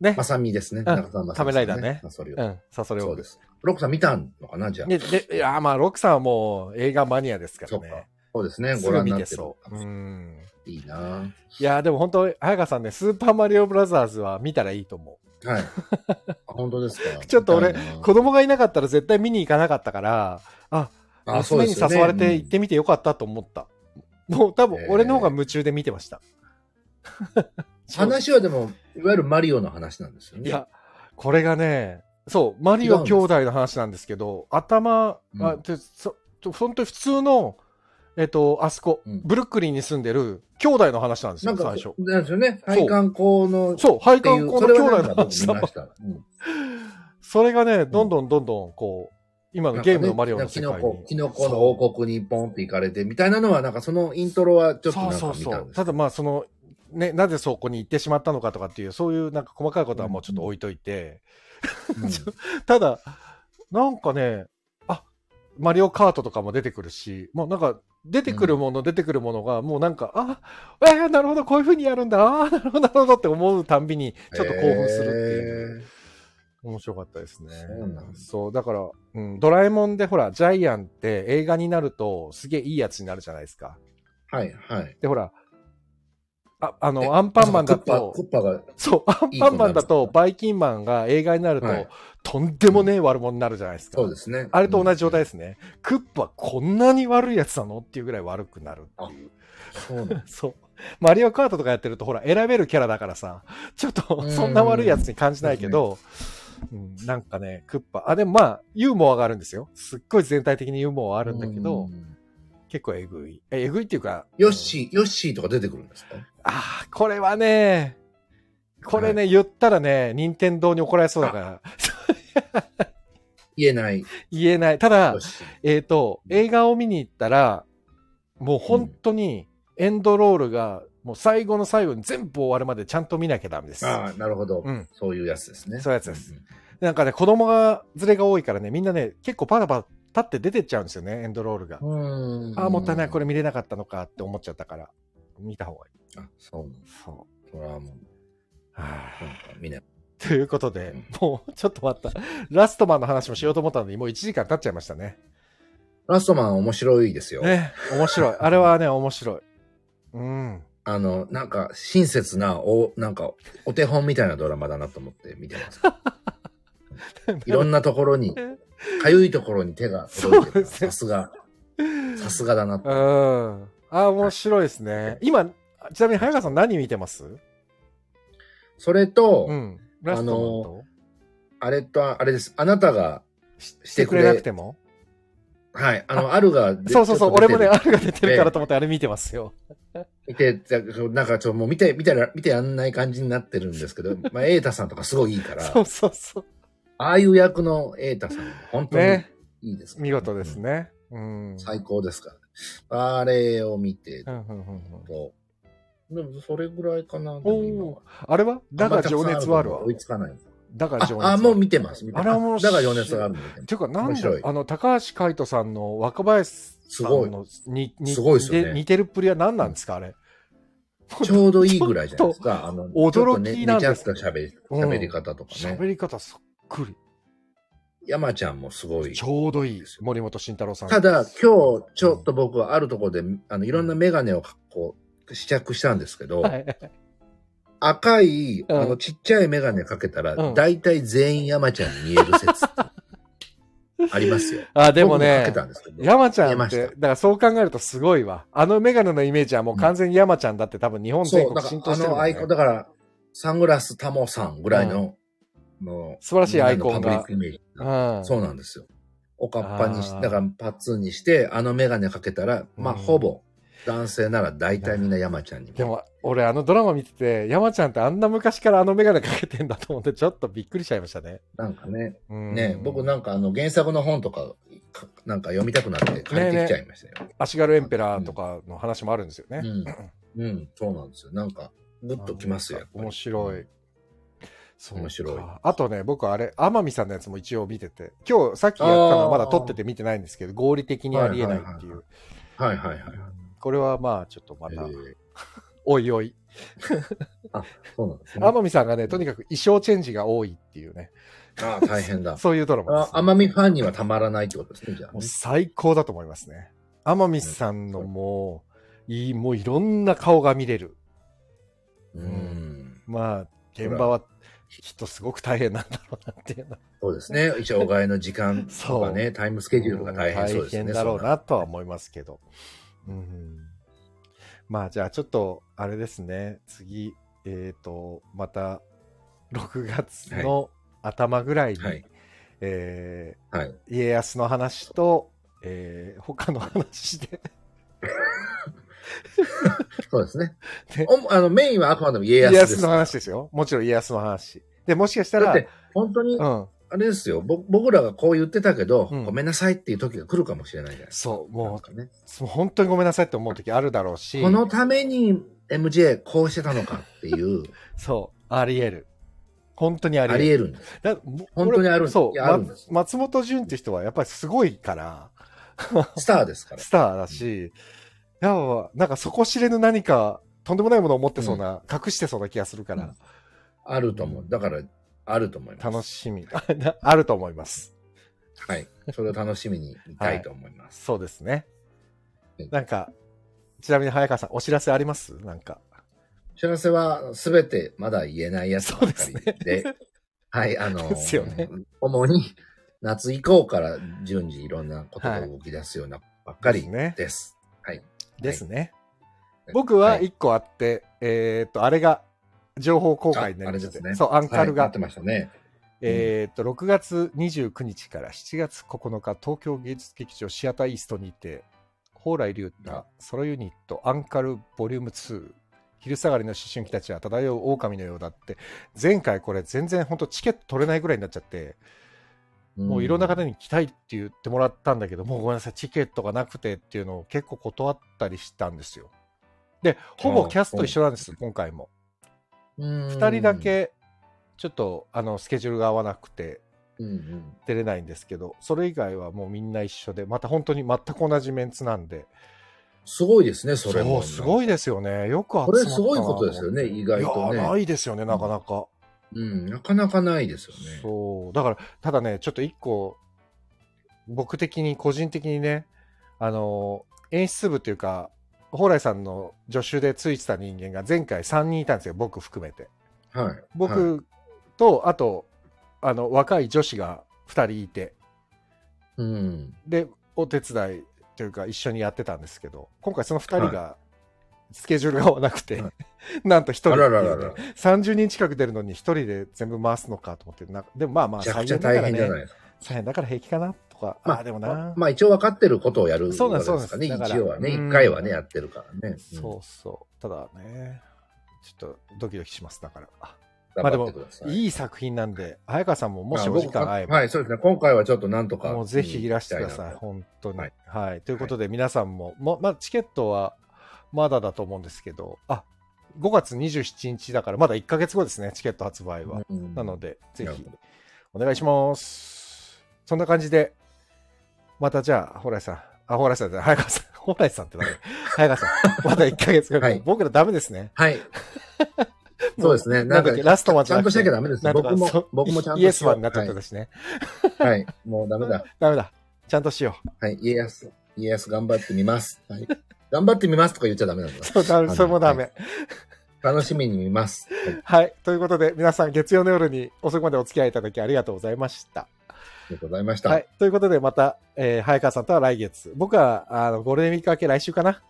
ねま。さみですね。ん中澤まさみさん仮面ライダーねまあそれをうん、サソリオーグそうで。す。ロックさん見たのかなじゃあ。で、で、いや、まあ、ロックさんはもう映画マニアですからそうかね。そうですね。すぐ見ご覧になってる。てそう。うん。いいないや、でも本当、早川さんね、スーパーマリオブラザーズは見たらいいと思はい。あ本当ですか？ちょっと俺。子供がいなかったら絶対見に行かなかったから、あ、あ娘に誘われて行ってみてよかったと思った。もう多分俺の方が夢中で見てました。話はでも、いわゆるマリオの話なんですよね。いや、これがね、そう、マリオ兄弟の話なんですけど、頭、うんあでそ本当に普通の、えっと、あそこ、うんブルックリンに住んでる兄弟の話なんですよ、なんか、最初。なんですよね。配管工の、そう、配っていう、管工の兄弟のなんか僕見話だもん。ました。うんそれがね、どんどんどんどん、こう、今のゲームのマリオの世界に。キノコ、キノコの王国にポンって行かれて、みたいなのは、なんかそのイントロはちょっとなんかそうそうそう。見たんですただまあ、その、ね、なぜそこに行ってしまったのかとかっていう、そういうなんか細かいことはもうちょっと置いといて、うん ただ、なんかね、あ、マリオカートとかも出てくるし、もうなんか、出てくるもの、出てくるものが、もうなんか、あ、えー、なるほど、こういう風にやるんだ、あーなるほど、なるほどって思うたんびに、ちょっと興奮するっていう。へー面白かったですね。そうなんだそう、だから、うん、ドラえもんでほら、ジャイアンって映画になると、すげえいいやつになるじゃないですか。はい、はい。で、ほら、ああえの、アンパンマンだとそう、アンパンマンだと、バイキンマンが映画になると、はいとんでもねえ悪者になるじゃないですか。そうですね。あれと同じ状態でですね。クッパこんなに悪いやつなのっていうぐらい悪くなるっていう。す。そう そう。マリオカートとかやってると、ほら、選べるキャラだからさ、ちょっとうんそんな悪いやつに感じないけど、うん、なんかね、クッパ、あ、でもまあ、ユーモアがあるんですよ。すっごい全体的にユーモアはあるんだけど、うん結構えぐい。え、えぐいっていうか。ヨッシー、ヨッシーとか出てくるんですか？ああ、これはね、これね、言ったらね、任天堂に怒られそうだから。言えない。言えない。ただ。えっ、と、映画を見に行ったら、もう本当にエンドロールが、もう最後の最後に全部終わるまでちゃんと見なきゃダメです。ああ、なるほど、うんそういうやつですね。そういうやつですんんなんかね、子供が、連れが多いからね、みんなね、結構パタパタ立って出てっちゃうんですよね、エンドロールが。うん。ああ、もったいない、これ。れ見れなかったのかって思っちゃったから、見た方がいい。あ、そうな。そう。それはもう、はあか見ない。ということでうん、もうちょっと待った。ラストマンの話もしようと思ったのに、もう1時間経っちゃいましたね。ラストマン面白いですよ。ね、面白い。あれはね、面白い。うん。あの、なんか、親切な、お、なんか、お手本みたいなドラマだなと思って見てます。いろんなところに、かゆいところに手が届いてる。さすが、さすがだなうと。ん。あ、面白いですね。今、ちなみに早川さん何見てます？それと、うん。ラストマンと、あれと、あれです。あなたが、ししてくれなくても？はい、あの、あるが出、そうそうそう。俺もね、あるが出てるからと思ってあれ見てますよ。見て、なんかちょっともう見て、見てら、見てやんない感じになってるんですけど、まあ、エータさんとかすごいいいから、そうそうそう。ああいう役のエータさん、本当にね。いいです、見事です。ね。うん。うん最高ですから。あれを見てと、でもそれぐらいかな。あれは？だが情熱はあるわ追。いつかない。だが情熱はあ、あもう見てます。あれはもうだから情熱があるんで見ていうか、なん面白いだ、あの、高橋海人さんの若林さんのににすごいっすよね似てるっぷりは何なんですか、あれ？ちょうどいいぐらいじゃないですか。あの、驚きなんですちょっとね、寝ちゃった喋り、うん喋り方とかね。喋り方そっくり。山ちゃんもすごい。ちょうどいい。森本慎太郎さん。ただ、今日、ちょっと僕はあるところで、あの、いろんなメガネをこう、試着したんですけど、はい、赤い、うんあの、ちっちゃいメガネかけたら、うん大体全員山ちゃんに見える説 ありますよ。あ、でも僕ねかけ、たんですけど。山ちゃんって、だからそう考えるとすごいわ。あのメガネのイメージはもう完全に山ちゃんだって多分日本全そう、だ国浸から、あ透してるもんね、のアイコン、だから、サングラスタモさんぐらいの、の素晴らしいアイコンがみんなのパブリックイメージ。うん。そうなんですよ。おかっぱにしだからパッツンにして、あのメガネかけたら、まあ、うんほぼ、男性なら大体みんな山ちゃんにでも、俺あのドラマ見てて、山ちゃんってあんな昔からあのメガネかけてんだと思ってちょっとびっくりしちゃいましたね。なんかね、うんね、僕なんかあの原作の本とか、かなんか読みたくなって借りてきちゃいましたよ。足軽エンペラーとかの話もあるんですよね。うん。うん、そうなんですよ。なんか、グッときますよ。面白い。。そうか面白いあとね、僕あれ、天海さんのやつも一応見てて、今日さっきやったのはまだ撮ってて見てないんですけど、合理的にありえないっていう。はいはいはい。これはまあちょっとまた、えー おいおい。そうなんですね。天海さんがね、とにかく衣装チェンジが多いっていうね、ああ、大変だ。そういうドラマです、あ奄美ファンにはたまらないってことですね、じゃあ。最高だと思いますね。天海さんのもう、いい、もういろんな顔が見れる。うん。まあ、現場はきっとすごく大変なんだろうなっていうのはそうですね。一応、お替えの時間とかね、タイムスケジュールが大変そうですね。大変だろうなとは思いますけど。うん、まあ、じゃあちょっと、あれですね。次、えっ、と、また、6月の頭ぐらいに、はい。えはい。ー家康の話と、えー他の話で、そうですねで。おあのメインはあくまでも家家康です。康の話ですよ。もちろん家康の話。で、もしかしたら、だって、本当にう、ん、あれですよ。ぼ僕らがこう言ってたけど、うんごめんなさいっていう時が来るかもしれないじゃないですか。そう、もなんかね。う、本当にごめんなさいって思う時あるだろうし、このために MJ こうしてたのかっていう、そう、あり得る。本当にありあ得る。り得るんです。だも本当にあるそう、ま松本潤って人はやっぱりすごいから、スターですから。スターだし、やっぱなんか底知れぬ何か、とんでもないものを持ってそうな、隠してそうな気がするから、あると思う。だから、あると思います。楽しみ。あると思います。はい。それを楽しみに見たいと思います。そうですねはい。なんか、ちなみに早川さん、お知らせあります？なんか。幸せはすべてまだ言えないやつばっかりそうで、はい、あのーですよね主に夏以降から順次いろんなことが動き出すようなばっかりですねです。ね。はい僕は一個あって、えーっと、あれが、情報公開になりまして、ねそう、アンカルが、はい、なってましたね。えーっと、6月29日から7月9日、東京芸術劇場シアターイーストにて蓬莱竜太、ソロユニット、アンカルボリューム2、昼下がりの思春期たちは漂う狼のようだって、前回これ全然本当チケット取れないぐらいになっちゃって、もういろんな方に来たいって言ってもらったんだけど、もうごめんなさい、チケットがなくてっていうのを結構断ったりしたんですよ。で、ほぼキャスト一緒なんです、今回も。二2人だ、け、ちょっとあのスケジュールが合わなくて出れないんですけど、それ以外はもうみんな一緒で、また本当に全く同じメンツなんで、すごいですね、それも。そう、すごいですよね。よく集まったなこれすごいことですよね、意外いやとね。ーないですよね、なかなか。うん、なかなかないですよね。そう。だから、ただね、ちょっと一個、僕的に、個人的にね、あの、演出部っていうか、蓬莱さんの助手でついてた人間が前回3人いたんですよ、僕含めて。はい。はい、僕と、あと、あの、若い女子が2人いて、うん。で、お手伝いというか一緒にやってたんですけど、今回その2人がスケジュールが合わなくて、は なんと1人あっていうねらららら。30人近く出るのに1人で全部回すのかと思って、なでもまあまあ、大変じゃない。大変だから平気かなとか、まああ、でもな、まあ一応分かってることをやるそうなんですかね。そうなんです一応はね、一回はね、やってるからね。そうそう。ただね、ちょっとドキドキします、だから。うん。まあでもい。いい作品なんで、早川さんももしまあお時間合えば、はい、そうですね。今回はちょっとなんとか。もうぜひいらしてください、本当に。ははいい。ということで、皆さんも、もまあ、チケットはまだだと思うんですけど、あ5月27日だから、まだ1ヶ月後ですね、チケット発売は。うんなので、ぜひお願いします。そんな感じで、またじゃあ、蓬莱さん、あ、蓬莱さん早川さん、蓬莱さんって何早川さん、まだ1ヶ月後、はい僕らダメですね。はい。そうですね。なんかラストマンじゃなくちゃんとしなきゃダメです。なんとか僕も、僕もちゃんとイエスマンになっちゃったはしね。い。はい。もうダメだ。ダメだ。ちゃんとしよう。はい。家康、家康頑張ってみます。はい。頑張ってみますとか言っちゃダメなんだ。そうダメ、それもダメ。は楽しみに見ます。はい。はい。ということで、皆さん、月曜の夜に遅くまでお付き合いいただきありがとうございました。ありがとうございました。はい。ということで、また、えー早川さんとは来月。僕は、あの、ゴールデンウィーク明け来週かな？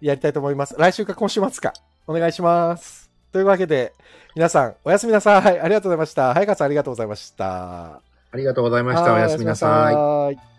やりたいと思います。来週か今週末か。お願いします。というわけで、皆さん、おやすみなさい。ありがとうございました。早川さん、ありがとうございました。ありがとうございました。おやすみなさい